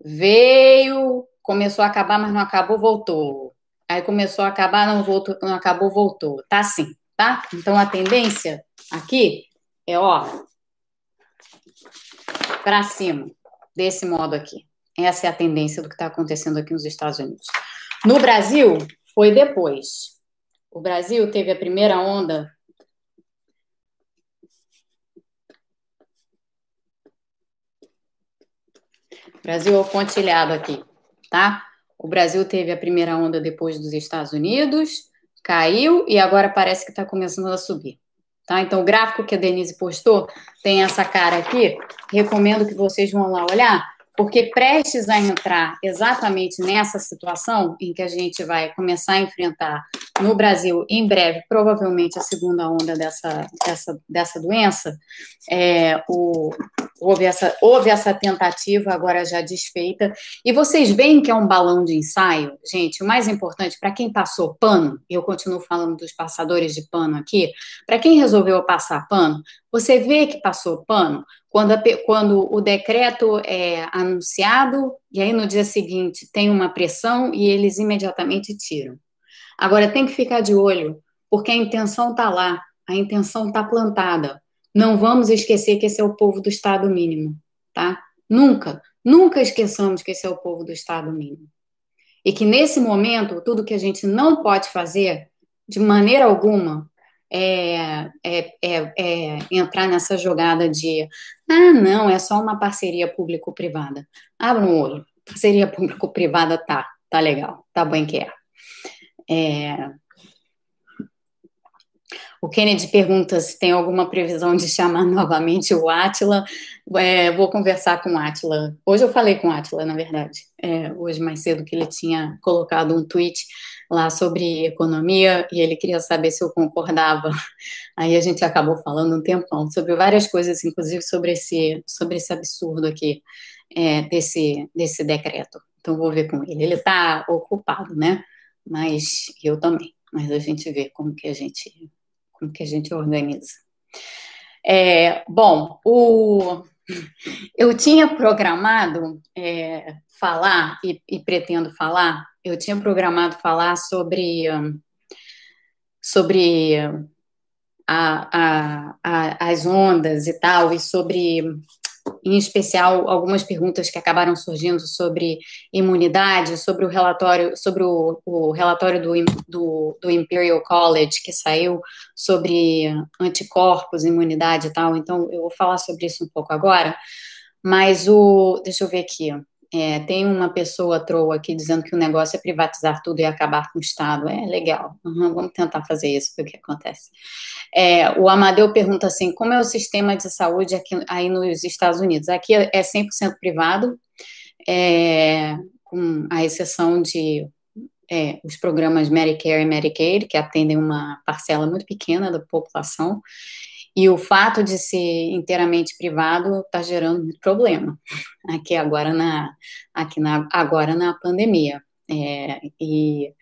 Veio, começou a acabar, mas não acabou, voltou. Aí começou a acabar, não voltou, não acabou, voltou. Tá assim, tá? Então a tendência aqui é, ó, para cima, desse modo aqui. Essa é a tendência do que está acontecendo aqui nos Estados Unidos. No Brasil, foi depois. O Brasil teve a primeira onda. Brasil é pontilhado aqui, tá? O Brasil teve a primeira onda depois dos Estados Unidos, caiu e agora parece que está começando a subir. Tá? Então, o gráfico que a Denise postou tem essa cara aqui. Recomendo que vocês vão lá olhar, porque prestes a entrar exatamente nessa situação em que a gente vai começar a enfrentar no Brasil, em breve, provavelmente a segunda onda dessa, dessa, dessa doença, é, o, houve, essa, houve essa tentativa, agora já desfeita. E vocês veem que é um balão de ensaio? Gente, o mais importante, para quem passou pano, eu continuo falando dos passadores de pano aqui, para quem resolveu passar pano, você vê que passou pano quando, a, quando o decreto é anunciado, e aí no dia seguinte tem uma pressão e eles imediatamente tiram. Agora, tem que ficar de olho, porque a intenção está lá, a intenção está plantada. Não vamos esquecer que esse é o povo do Estado mínimo, tá? Nunca, nunca esqueçamos que esse é o povo do Estado mínimo. E que nesse momento, tudo que a gente não pode fazer, de maneira alguma, é, é, é, é, entrar nessa jogada de ah, não, é só uma parceria público-privada. Abra um olho. Parceria público-privada tá, tá legal, tá bem que é. É... O Kennedy pergunta se tem alguma previsão de chamar novamente o Atila. É, vou conversar com o Atila. Hoje eu falei com o Atila, na verdade. É, hoje mais cedo que ele tinha colocado um tweet lá sobre economia e ele queria saber se eu concordava. Aí a gente acabou falando um tempão sobre várias coisas, inclusive sobre esse, sobre esse absurdo aqui é, desse, desse decreto. Então vou ver com ele. Ele está ocupado, né? mas eu também. Mas a gente vê como que a gente, como que a gente organiza. É, bom, o, Eu tinha programado é, falar, e, e, pretendo falar, eu tinha programado falar sobre, sobre a, a, a, as ondas e tal, e sobre em especial algumas perguntas que acabaram surgindo sobre imunidade, sobre o relatório, sobre o, o relatório do, do, do, Imperial College que saiu sobre anticorpos, imunidade e tal. Então eu vou falar sobre isso um pouco agora. Mas o, deixa eu ver aqui. É, tem uma pessoa troa aqui dizendo que o negócio é privatizar tudo e acabar com o Estado. É legal, uhum, vamos tentar fazer isso, ver o que acontece. É, o Amadeu pergunta assim: como é o sistema de saúde aqui, aí nos Estados Unidos? Aqui é 100% privado, é, com a exceção de é, os programas Medicare e Medicaid, que atendem uma parcela muito pequena da população, e o fato de ser inteiramente privado está gerando muito problema aqui agora na, aqui na, agora na pandemia. É, e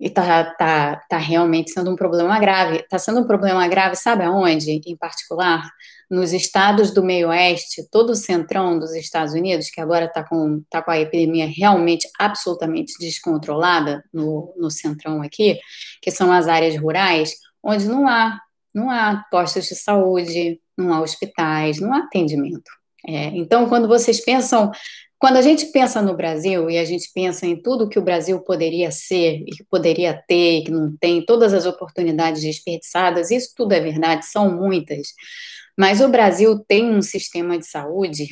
está tá, tá realmente sendo um problema grave. Está sendo um problema grave, sabe aonde, em particular? Nos estados do meio oeste, todo o centrão dos Estados Unidos, que agora está com, tá com a epidemia realmente absolutamente descontrolada no, no centrão aqui, que são as áreas rurais, onde não há não há postos de saúde, não há hospitais, não há atendimento. É, então, quando vocês pensam, quando a gente pensa no Brasil e a gente pensa em tudo que o Brasil poderia ser e que poderia ter e que não tem, todas as oportunidades desperdiçadas, isso tudo é verdade, são muitas. Mas o Brasil tem um sistema de saúde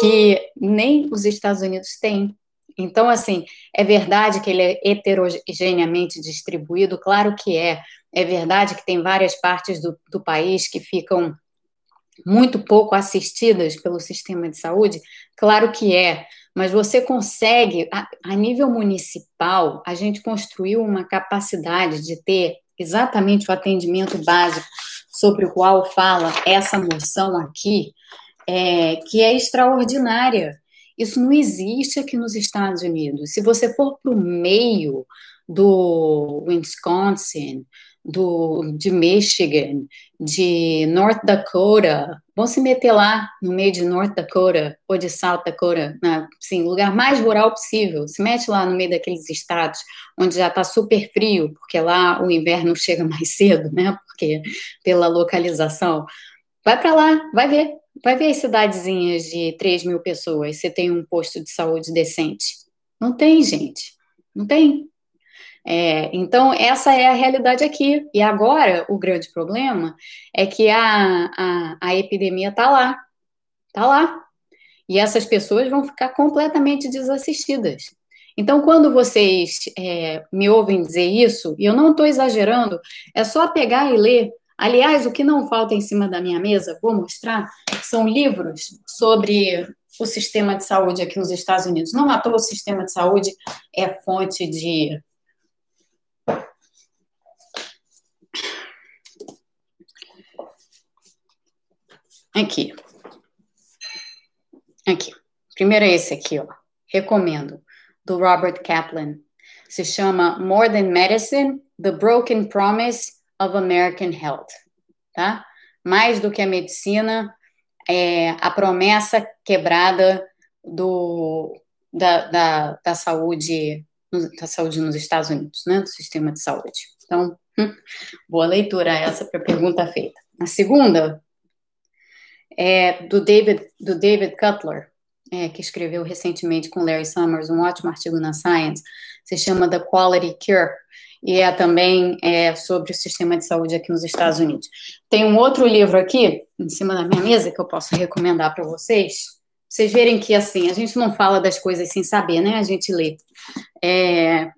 que nem os Estados Unidos têm. Então, assim, é verdade que ele é heterogeneamente distribuído, claro que é, é verdade que tem várias partes do, do país que ficam muito pouco assistidas pelo sistema de saúde? Claro que é, mas você consegue, a, a, nível municipal, a gente construiu uma capacidade de ter exatamente o atendimento básico sobre o qual fala essa moção aqui, é, que é extraordinária. Isso não existe aqui nos Estados Unidos. Se você for para o meio do Wisconsin, do, de Michigan, de North Dakota, vão se meter lá no meio de North Dakota ou de South Dakota, na, assim, lugar mais rural possível. Se mete lá no meio daqueles estados onde já está super frio, porque lá o inverno chega mais cedo, né? Porque pela localização. Vai para lá, vai ver. Vai ver as cidadezinhas de 3 mil pessoas, se tem um posto de saúde decente. Não tem, gente. Não tem. É, então, essa é a realidade aqui. E agora, o grande problema é que a, a, a epidemia está lá. Está lá. E essas pessoas vão ficar completamente desassistidas. Então, quando vocês é, me ouvem dizer isso, e eu não estou exagerando, é só pegar e ler. Aliás, o que não falta em cima da minha mesa, vou mostrar, são livros sobre o sistema de saúde aqui nos Estados Unidos. Não toa o sistema de saúde é fonte de Aqui. Aqui. Primeiro é esse aqui, ó. Recomendo. Do Robert Kaplan. Se chama More Than Medicine: The Broken Promise of American Health. Tá? Mais do que a medicina, é a promessa quebrada do, da, da, da saúde da saúde nos Estados Unidos, né? Do sistema de saúde. Então, hum, boa leitura essa para a pergunta feita. A segunda é do David, do David Cutler, é, que escreveu recentemente com Larry Summers um ótimo artigo na Science, se chama The Quality Cure, e é também é, sobre o sistema de saúde aqui nos Estados Unidos. Tem um outro livro aqui, em cima da minha mesa, que eu posso recomendar para vocês, vocês verem que, assim, a gente não fala das coisas sem saber, né? A gente lê. É,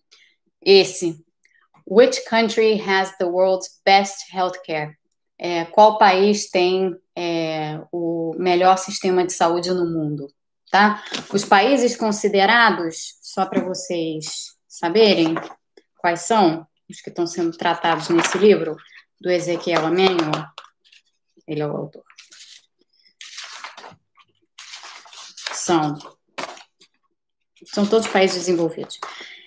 esse, Which country has the world's best healthcare? É, qual país tem é, o melhor sistema de saúde no mundo, tá? Os países considerados, só para vocês saberem quais são os que estão sendo tratados nesse livro, do Ezequiel Emanuel, ele é o autor. São, são todos países desenvolvidos.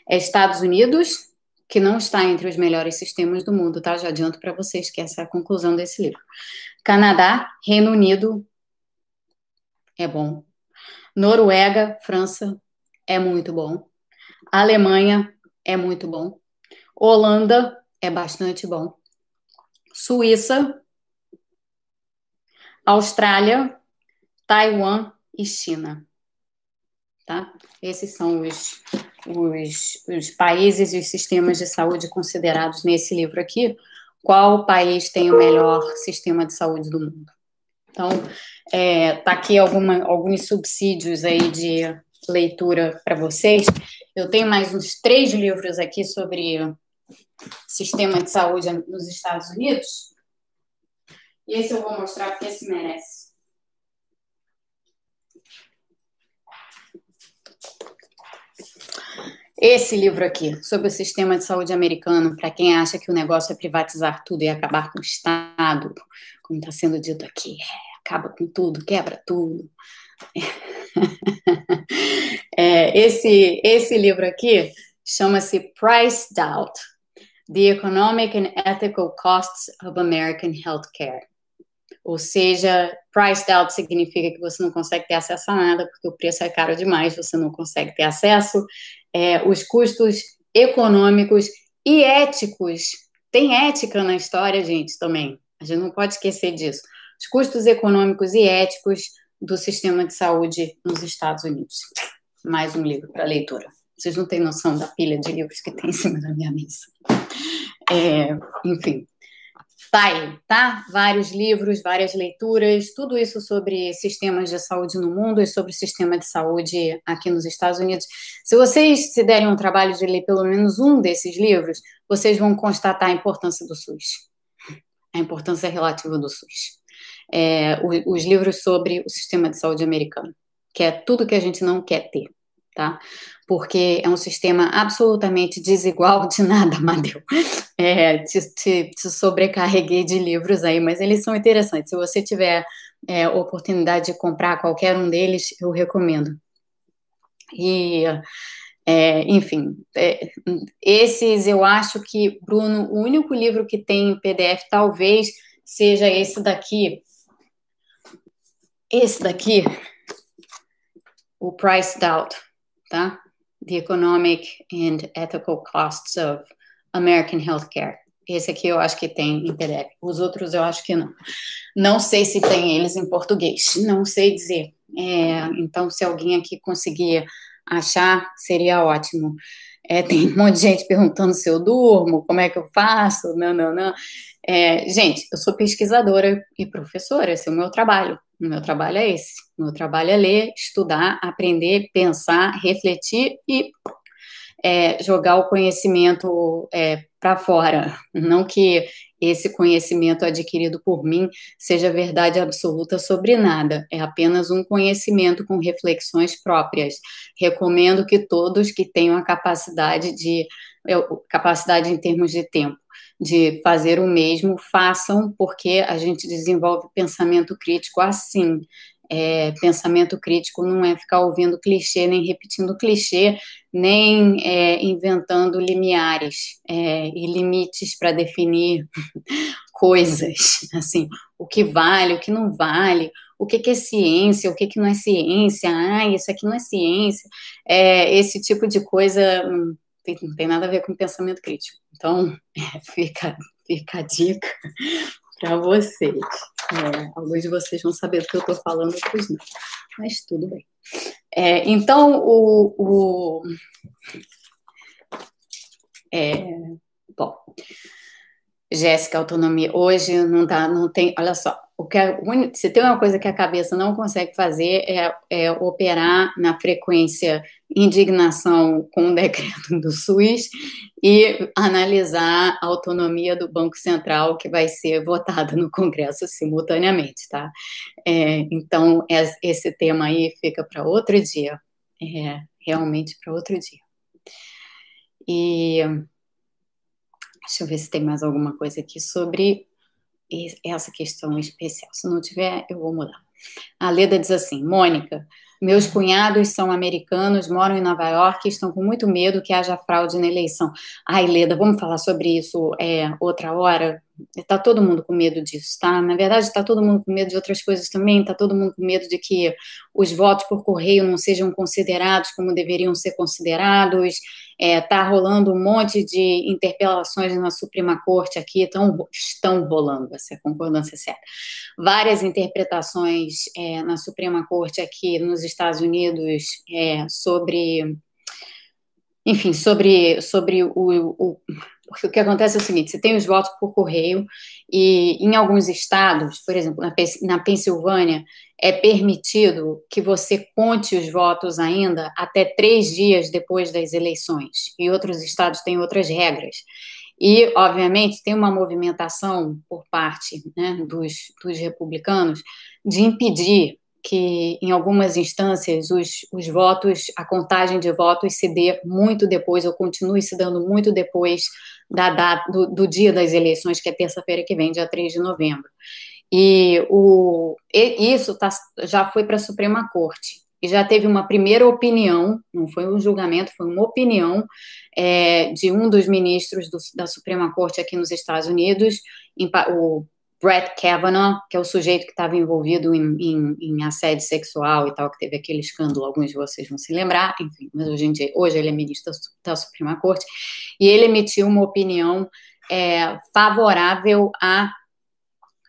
É Estados Unidos, que não está entre os melhores sistemas do mundo, tá? Já adianto para vocês que essa é a conclusão desse livro. Canadá, Reino Unido, é bom. Noruega, França, é muito bom. Alemanha é muito bom. Holanda é bastante bom. Suíça, Austrália, Taiwan e China. Tá? Esses são os, os, os países e os sistemas de saúde considerados nesse livro aqui. Qual país tem o melhor sistema de saúde do mundo? Então, é, tá aqui alguma, alguns subsídios aí de leitura para vocês. Eu tenho mais uns três livros aqui sobre sistema de saúde nos Estados Unidos. E esse eu vou mostrar porque esse merece. Esse livro aqui, sobre o sistema de saúde americano, para quem acha que o negócio é privatizar tudo e acabar com o Estado, como está sendo dito aqui, é, acaba com tudo, quebra tudo. É, esse, esse livro aqui chama-se Priced Out: The Economic and Ethical Costs of American Healthcare. Ou seja, priced out significa que você não consegue ter acesso a nada, porque o preço é caro demais, você não consegue ter acesso. É, os custos econômicos e éticos. Tem ética na história, gente, também. A gente não pode esquecer disso. Os custos econômicos e éticos do sistema de saúde nos Estados Unidos. Mais um livro para leitura. Vocês não têm noção da pilha de livros que tem em cima da minha mesa. É, enfim, Tá aí, tá? Vários livros, várias leituras, tudo isso sobre sistemas de saúde no mundo e sobre o sistema de saúde aqui nos Estados Unidos. Se vocês se derem um trabalho de ler pelo menos um desses livros, vocês vão constatar a importância do SUS, a importância relativa do SUS. É, os livros sobre o sistema de saúde americano, que é tudo que a gente não quer ter tá? Porque é um sistema absolutamente desigual de nada, Madeu. É, te, te, te, sobrecarreguei de livros aí, mas eles são interessantes. Se você tiver é, oportunidade de comprar qualquer um deles, eu recomendo. E, é, enfim, é, esses eu acho que, Bruno, o único livro que tem em PDF talvez seja esse daqui. Esse daqui, o Priced Out tá? The Economic and Ethical Costs of American Healthcare. Esse aqui eu acho que tem em PDF. Os outros eu acho que não. Não sei se tem eles em português. Não sei dizer. É, então, se alguém aqui conseguir achar, seria ótimo. É, tem um monte de gente perguntando se eu durmo, como é que eu faço, não, não, não. É, gente, eu sou pesquisadora e professora, esse é o meu trabalho. O meu trabalho é esse. O meu trabalho é ler, estudar, aprender, pensar, refletir e é, jogar o conhecimento é, para fora. Não que esse conhecimento adquirido por mim seja verdade absoluta sobre nada, é apenas um conhecimento com reflexões próprias. Recomendo que todos que tenham a capacidade de capacidade em termos de tempo de fazer o mesmo, façam, porque a gente desenvolve pensamento crítico assim. É, pensamento crítico não é ficar ouvindo clichê, nem repetindo clichê, nem é, inventando limiares é, e limites para definir coisas, assim, o que vale, o que não vale, o que, que é ciência, o que, que não é ciência, ah, isso aqui não é ciência, é, esse tipo de coisa hum, não tem nada a ver com pensamento crítico. Então, é, fica, fica a dica para vocês. É, alguns de vocês vão saber do que eu estou falando, outros não. Mas tudo bem. É, então, o. o é, bom, Jéssica, autonomia. Hoje não dá, não tem. Olha só, o que é, se tem uma coisa que a cabeça não consegue fazer é, é, operar na frequência indignação com o decreto do SUS e analisar a autonomia do Banco Central que vai ser votada no Congresso simultaneamente, tá? É, então esse tema aí fica para outro dia, é, realmente para outro dia. E deixa eu ver se tem mais alguma coisa aqui sobre essa questão especial. Se não tiver, eu vou mudar. A Leda diz assim: Mônica, meus cunhados são americanos, moram em Nova York e estão com muito medo que haja fraude na eleição. Ai, Leda, vamos falar sobre isso é, outra hora? está todo mundo com medo disso, tá? Na verdade, está todo mundo com medo de outras coisas também, está todo mundo com medo de que os votos por correio não sejam considerados como deveriam ser considerados, está é, tá rolando um monte de interpelações na Suprema Corte aqui, tão, estão rolando, essa concordância é certa. Várias interpretações é, na Suprema Corte aqui nos Estados Unidos é, sobre enfim, sobre, sobre o, o, o que acontece é o seguinte: você tem os votos por correio, e em alguns estados, por exemplo, na, na Pensilvânia, é permitido que você conte os votos ainda até três dias depois das eleições, e outros estados têm outras regras. E, obviamente, tem uma movimentação por parte né, dos, dos republicanos de impedir que em algumas instâncias os, os votos, a contagem de votos se dê muito depois, ou continue se dando muito depois da data, do, do dia das eleições, que é terça-feira que vem, dia 3 de novembro. E, o, e isso tá, já foi para a Suprema Corte. E já teve uma primeira opinião, não foi um julgamento, foi uma opinião é, de um dos ministros do, da Suprema Corte aqui nos Estados Unidos, em, o Brett Kavanaugh, que é o sujeito que estava envolvido em, em, em, assédio sexual e tal, que teve aquele escândalo, alguns de vocês vão se lembrar, enfim, mas hoje, em dia, hoje ele é ministro da Suprema Corte, e ele emitiu uma opinião é, favorável a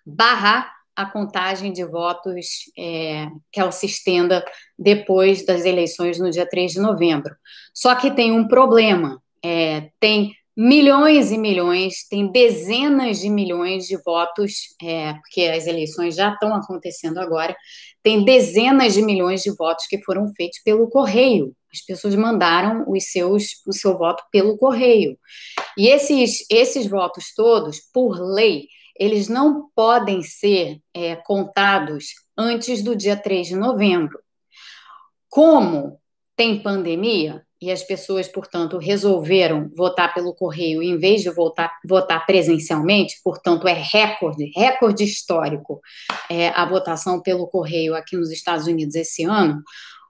barrar a contagem de votos é, que ela se estenda depois das eleições no dia 3 de novembro. Só que tem um problema, é, tem milhões e milhões, tem dezenas de milhões de votos, é, porque as eleições já estão acontecendo agora, tem dezenas de milhões de votos que foram feitos pelo correio. As pessoas mandaram os seus, o seu voto pelo correio. E esses, esses votos todos, por lei, eles não podem ser é, contados antes do dia 3 de novembro. Como tem pandemia, e as pessoas, portanto, resolveram votar pelo correio em vez de votar, votar presencialmente, portanto, é recorde, recorde histórico é, a votação pelo correio aqui nos Estados Unidos esse ano.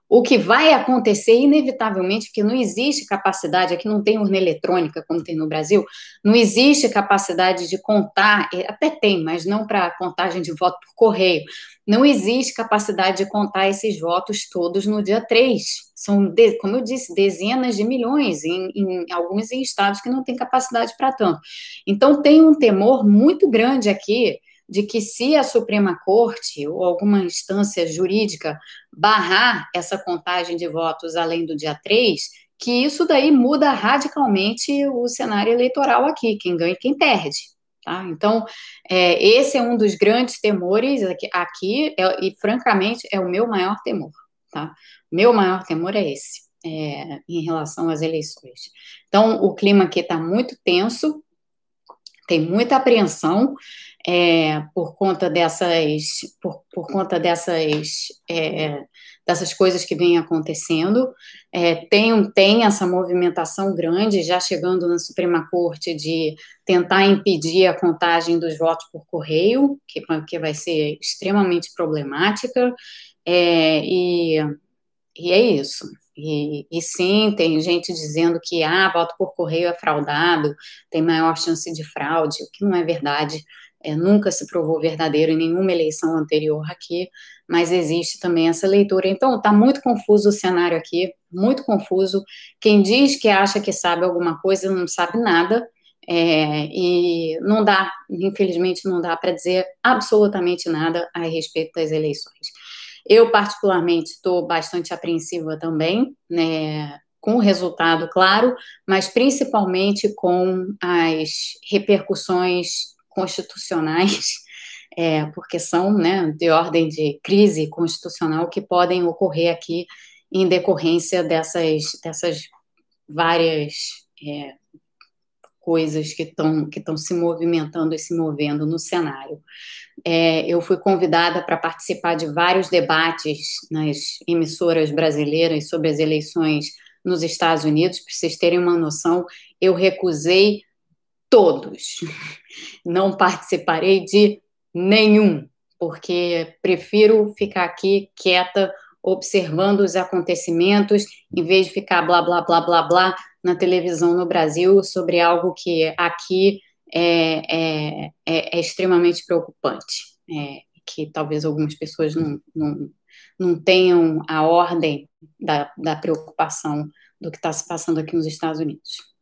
O que vai acontecer, inevitavelmente, porque não existe capacidade, aqui não tem urna eletrônica, como tem no Brasil, não existe capacidade de contar, até tem, mas não para contagem de voto por correio, não existe capacidade de contar esses votos todos no dia 3. São, como eu disse, dezenas de milhões, em, em alguns em estados que não têm capacidade para tanto. Então, tem um temor muito grande aqui de que se a Suprema Corte ou alguma instância jurídica barrar essa contagem de votos além do dia 3, que isso daí muda radicalmente o cenário eleitoral aqui, quem ganha e quem perde. Tá? Então, é, esse é um dos grandes temores aqui, aqui é, e, francamente, é o meu maior temor. Tá? Meu maior temor é esse, é, em relação às eleições. Então, o clima aqui está muito tenso, tem muita apreensão, é, por conta dessas, por, por conta dessas, é, dessas coisas que vêm acontecendo. É, tem, tem essa movimentação grande, já chegando na Suprema Corte, de tentar impedir a contagem dos votos por correio, que, que vai ser extremamente problemática, é, e, e é isso. E, e, sim, tem gente dizendo que ah, voto por correio é fraudado, tem maior chance de fraude, o que não é verdade é, nunca se provou verdadeiro em nenhuma eleição anterior aqui, mas existe também essa leitura. Então, está muito confuso o cenário aqui, muito confuso. Quem diz que acha que sabe alguma coisa não sabe nada, é, e não dá, infelizmente, não dá para dizer absolutamente nada a respeito das eleições. Eu, particularmente, estou bastante apreensiva também, né, com o resultado, claro, mas principalmente com as repercussões constitucionais, é, porque são né, de ordem de crise constitucional que podem ocorrer aqui em decorrência dessas, dessas várias é, coisas que estão que se movimentando e se movendo no cenário. É, eu fui convidada para participar de vários debates nas emissoras brasileiras sobre as eleições nos Estados Unidos, para vocês terem uma noção, eu recusei todos. Não participarei de nenhum, porque prefiro ficar aqui quieta, observando os acontecimentos, em vez de ficar blá, blá, blá, blá, blá na televisão no Brasil sobre algo que aqui é, é, é, é extremamente preocupante, é, que talvez algumas pessoas não, não, não tenham a ordem da, da preocupação do que está se passando aqui nos Estados Unidos.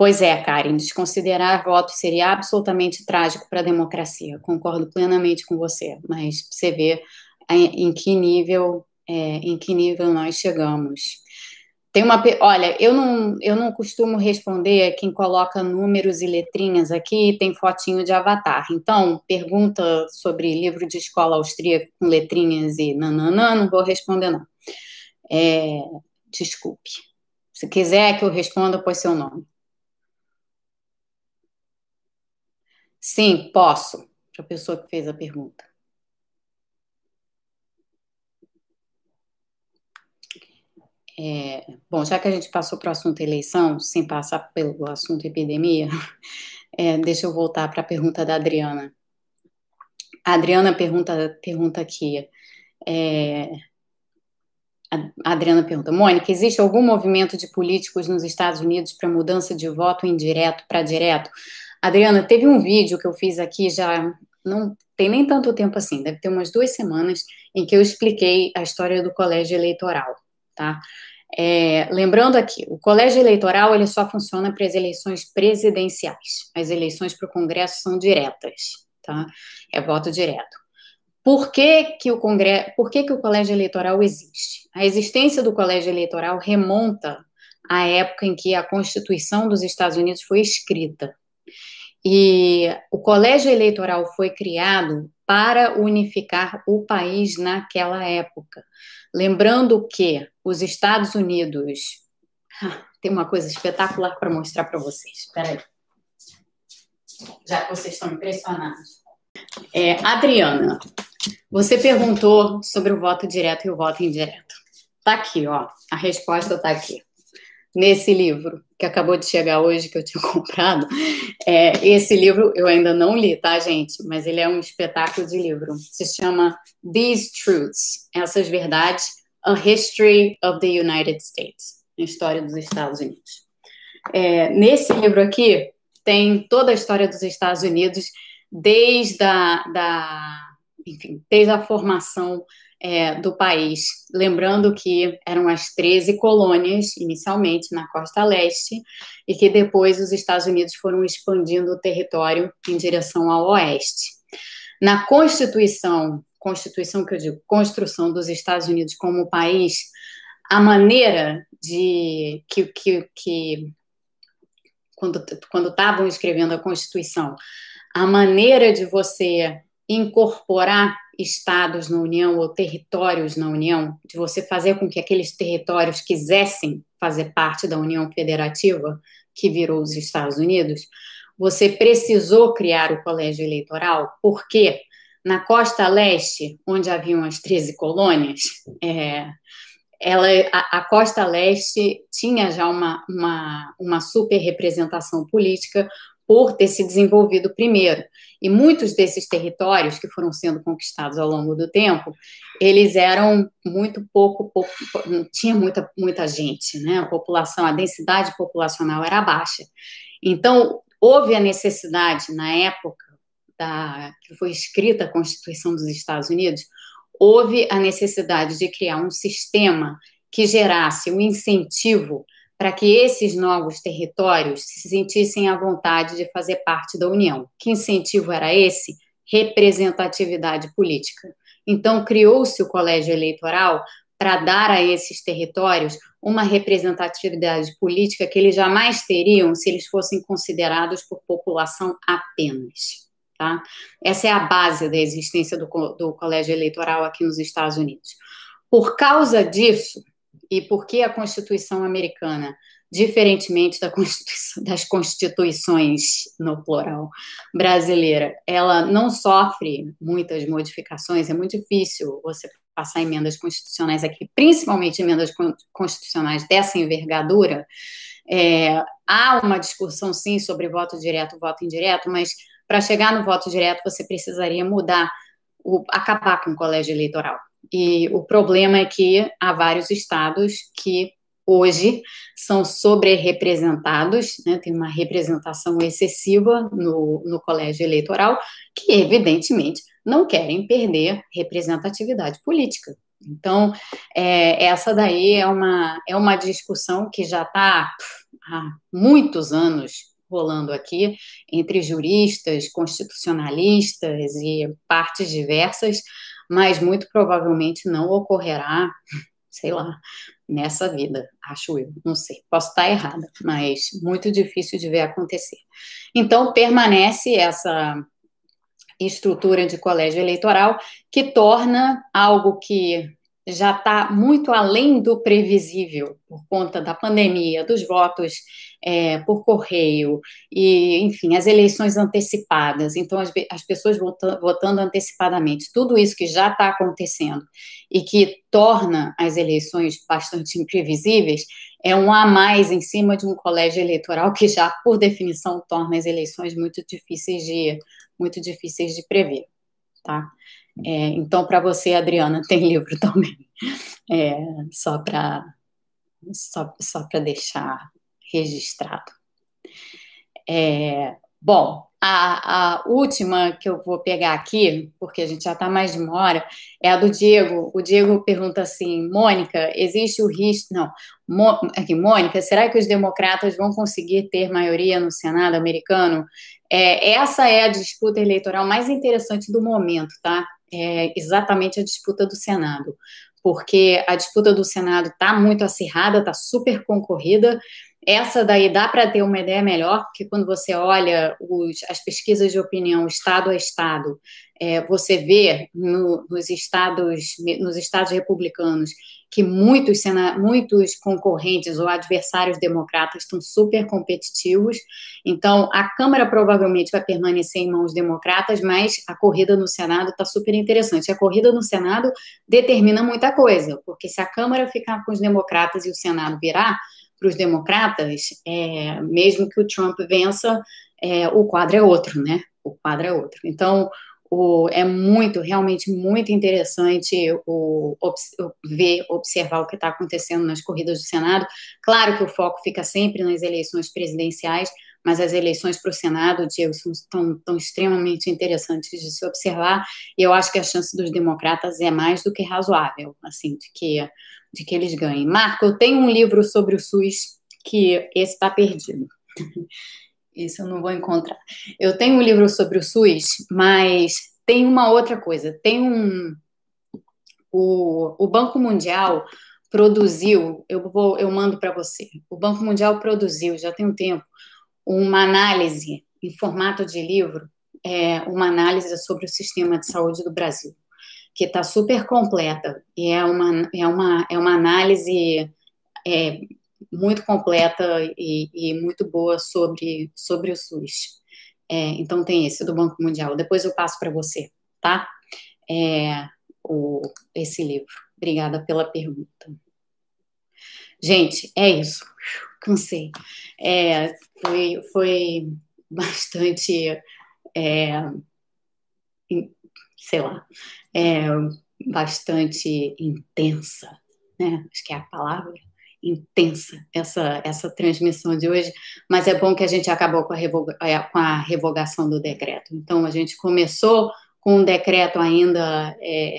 Pois é, Karen, desconsiderar voto seria absolutamente trágico para a democracia. Concordo plenamente com você, mas você vê em que nível, é, em que nível nós chegamos. Tem uma, olha, eu não, eu não costumo responder quem coloca números e letrinhas aqui tem fotinho de avatar. Então, pergunta sobre livro de escola austríaca com letrinhas e nananã, não vou responder não. É, desculpe. Se quiser que eu responda, põe seu nome. Sim, posso, para a pessoa que fez a pergunta. É, bom, já que a gente passou para o assunto eleição, sem passar pelo assunto epidemia, é, deixa eu voltar para a pergunta da Adriana. A Adriana pergunta, pergunta aqui. É, a Adriana pergunta, Mônica, existe algum movimento de políticos nos Estados Unidos para mudança de voto indireto para direto? Adriana, teve um vídeo que eu fiz aqui já não tem nem tanto tempo assim, deve ter umas duas semanas, em que eu expliquei a história do colégio eleitoral, tá? É, lembrando aqui, o colégio eleitoral ele só funciona para as eleições presidenciais. As eleições para o Congresso são diretas, tá? É voto direto. Por que, que o Congresso, por que, que o colégio eleitoral existe? A existência do colégio eleitoral remonta à época em que a Constituição dos Estados Unidos foi escrita. E o colégio eleitoral foi criado para unificar o país naquela época. Lembrando que os Estados Unidos. Tem uma coisa espetacular para mostrar para vocês. Espera aí. Já que vocês estão impressionados. É, Adriana, você perguntou sobre o voto direto e o voto indireto. Tá aqui, ó. A resposta tá aqui nesse livro que acabou de chegar hoje, que eu tinha comprado. É, esse livro eu ainda não li, tá, gente? Mas ele é um espetáculo de livro. Se chama These Truths, Essas Verdades, A History of the United States, história dos Estados Unidos. É, nesse livro aqui tem toda a história dos Estados Unidos, desde a, da, enfim, desde a formação é, do país. Lembrando que eram as 13 colônias, inicialmente na costa leste, e que depois os Estados Unidos foram expandindo o território em direção ao oeste. Na Constituição, Constituição que eu digo, construção dos Estados Unidos como país, a maneira de que, que, que quando quando estavam escrevendo a Constituição, a maneira de você incorporar estados na União ou territórios na União, de você fazer com que aqueles territórios quisessem fazer parte da União Federativa, que virou os Estados Unidos, você precisou criar o colégio eleitoral, porque na costa leste, onde haviam as 13 colônias, é, ela, a, a, costa leste tinha já uma, uma, uma super representação política, por ter se desenvolvido primeiro. E muitos desses territórios que foram sendo conquistados ao longo do tempo, eles eram muito pouco, pouco não tinha muita, muita gente, né? A população, a densidade populacional era baixa. Então, houve a necessidade, na época da, que foi escrita a Constituição dos Estados Unidos, houve a necessidade de criar um sistema que gerasse um incentivo para que esses novos territórios se sentissem à vontade de fazer parte da União. Que incentivo era esse? Representatividade política. Então, criou-se o colégio eleitoral para dar a esses territórios uma representatividade política que eles jamais teriam se eles fossem considerados por população apenas. Tá? Essa é a base da existência do, do colégio eleitoral aqui nos Estados Unidos. Por causa disso, e por que a Constituição americana, diferentemente da Constituição, das constituições, no plural, brasileira, ela não sofre muitas modificações, é muito difícil você passar emendas constitucionais aqui, principalmente emendas constitucionais dessa envergadura. É, há uma discussão, sim, sobre voto direto, voto indireto, mas para chegar no voto direto você precisaria mudar, o, acabar com o colégio eleitoral. E o problema é que há vários estados que hoje são sobre-representados, né, tem uma representação excessiva no, no colégio eleitoral, que evidentemente não querem perder representatividade política. Então, é, essa daí é uma, é uma discussão que já está há muitos anos rolando aqui entre juristas, constitucionalistas e partes diversas, mas muito provavelmente não ocorrerá, sei lá, nessa vida, acho eu, não sei, posso estar errada, mas muito difícil de ver acontecer. Então, permanece essa estrutura de colégio eleitoral que torna algo que já está muito além do previsível por conta da pandemia, dos votos é, por correio e, enfim, as eleições antecipadas. Então, as, as pessoas votando, votando antecipadamente, tudo isso que já está acontecendo e que torna as eleições bastante imprevisíveis é um a mais em cima de um colégio eleitoral que já, por definição, torna as eleições muito difíceis de muito difíceis de prever, tá? É, então, para você, Adriana, tem livro também, é, só para só, só deixar registrado. É, bom, a, a, última que eu vou pegar aqui, porque a gente já está mais de uma hora, é a do Diego. O Diego pergunta assim: Mônica, existe o risco. Não, aqui, Mônica, será que os democratas vão conseguir ter maioria no Senado americano? É, essa é a disputa eleitoral mais interessante do momento, tá? É exatamente a disputa do Senado, porque a disputa do Senado está muito acirrada, está super concorrida. Essa daí dá para ter uma ideia melhor, porque quando você olha os, as pesquisas de opinião estado a estado, é, você vê no, nos estados nos estados republicanos que muitos, muitos concorrentes ou adversários democratas estão super competitivos. Então, a Câmara provavelmente vai permanecer em mãos democratas, mas a corrida no Senado está super interessante. A corrida no Senado determina muita coisa, porque se a Câmara ficar com os democratas e o Senado virar para os democratas, é, mesmo que o Trump vença, é, o quadro é outro, né? O quadro é outro. Então, o, é muito, realmente muito interessante o, ver, observar o que está acontecendo nas corridas do Senado. Claro que o foco fica sempre nas eleições presidenciais, mas as eleições para o Senado, Diego, são tão, extremamente interessantes de se observar, e eu acho que a chance dos democratas é mais do que razoável, assim, de que, de que eles ganhem. Marco, eu tenho um livro sobre o SUS que esse está perdido. Isso eu não vou encontrar. Eu tenho um livro sobre o SUS, mas tem uma outra coisa. Tem um. O, o Banco Mundial produziu, eu vou, eu mando para você. O Banco Mundial produziu, já tem um tempo, uma análise em formato de livro, é, uma análise sobre o sistema de saúde do Brasil, que está super completa e é uma, é uma, é uma análise é, muito completa e, e, muito boa sobre, sobre o SUS. É, então tem esse do Banco Mundial. Depois eu passo para você, tá? É, o, esse livro. Obrigada pela pergunta. Gente, é isso. Cansei. É, foi, foi bastante, é, sei lá, é, bastante intensa, né? Acho que é a palavra intensa essa, essa transmissão de hoje, mas é bom que a gente acabou com a, revoga, é, com a revogação do decreto. Então, a gente começou com um decreto ainda é,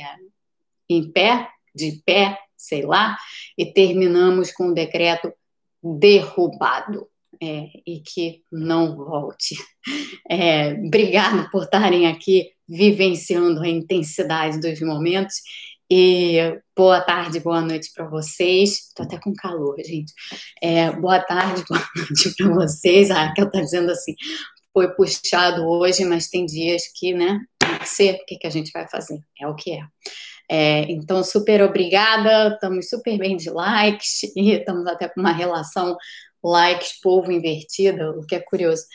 em pé, de pé, sei lá, e terminamos com um decreto derrubado. É, e que não volte. É, obrigado por estarem aqui vivenciando a intensidade dos momentos e boa tarde, boa noite para vocês. Estou até com calor, gente. É, boa tarde, boa noite para vocês. A Raquel está dizendo assim: foi puxado hoje, mas tem dias que, né, tem que ser. O que, que a gente vai fazer? É o que é. é então, super obrigada. Estamos super bem de likes e estamos até com uma relação likes povo invertida, o que é curioso.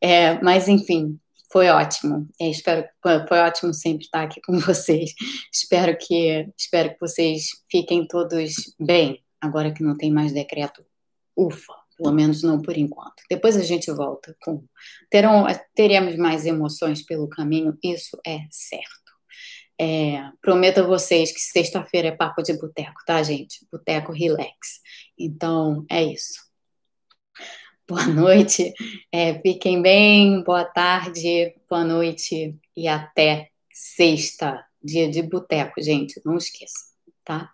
É, mas, enfim, foi ótimo. É, espero foi ótimo sempre estar aqui com vocês. espero que espero que vocês fiquem todos bem. Agora que não tem mais decreto, ufa, pelo menos não por enquanto. Depois a gente volta com terão teremos mais emoções pelo caminho, isso é certo. É, prometo a vocês que sexta-feira é papo de boteco, tá, gente? Boteco relax. Então, é isso. Boa noite, é, fiquem bem, boa tarde, boa noite e até sexta, dia de boteco, gente, não esqueça, tá?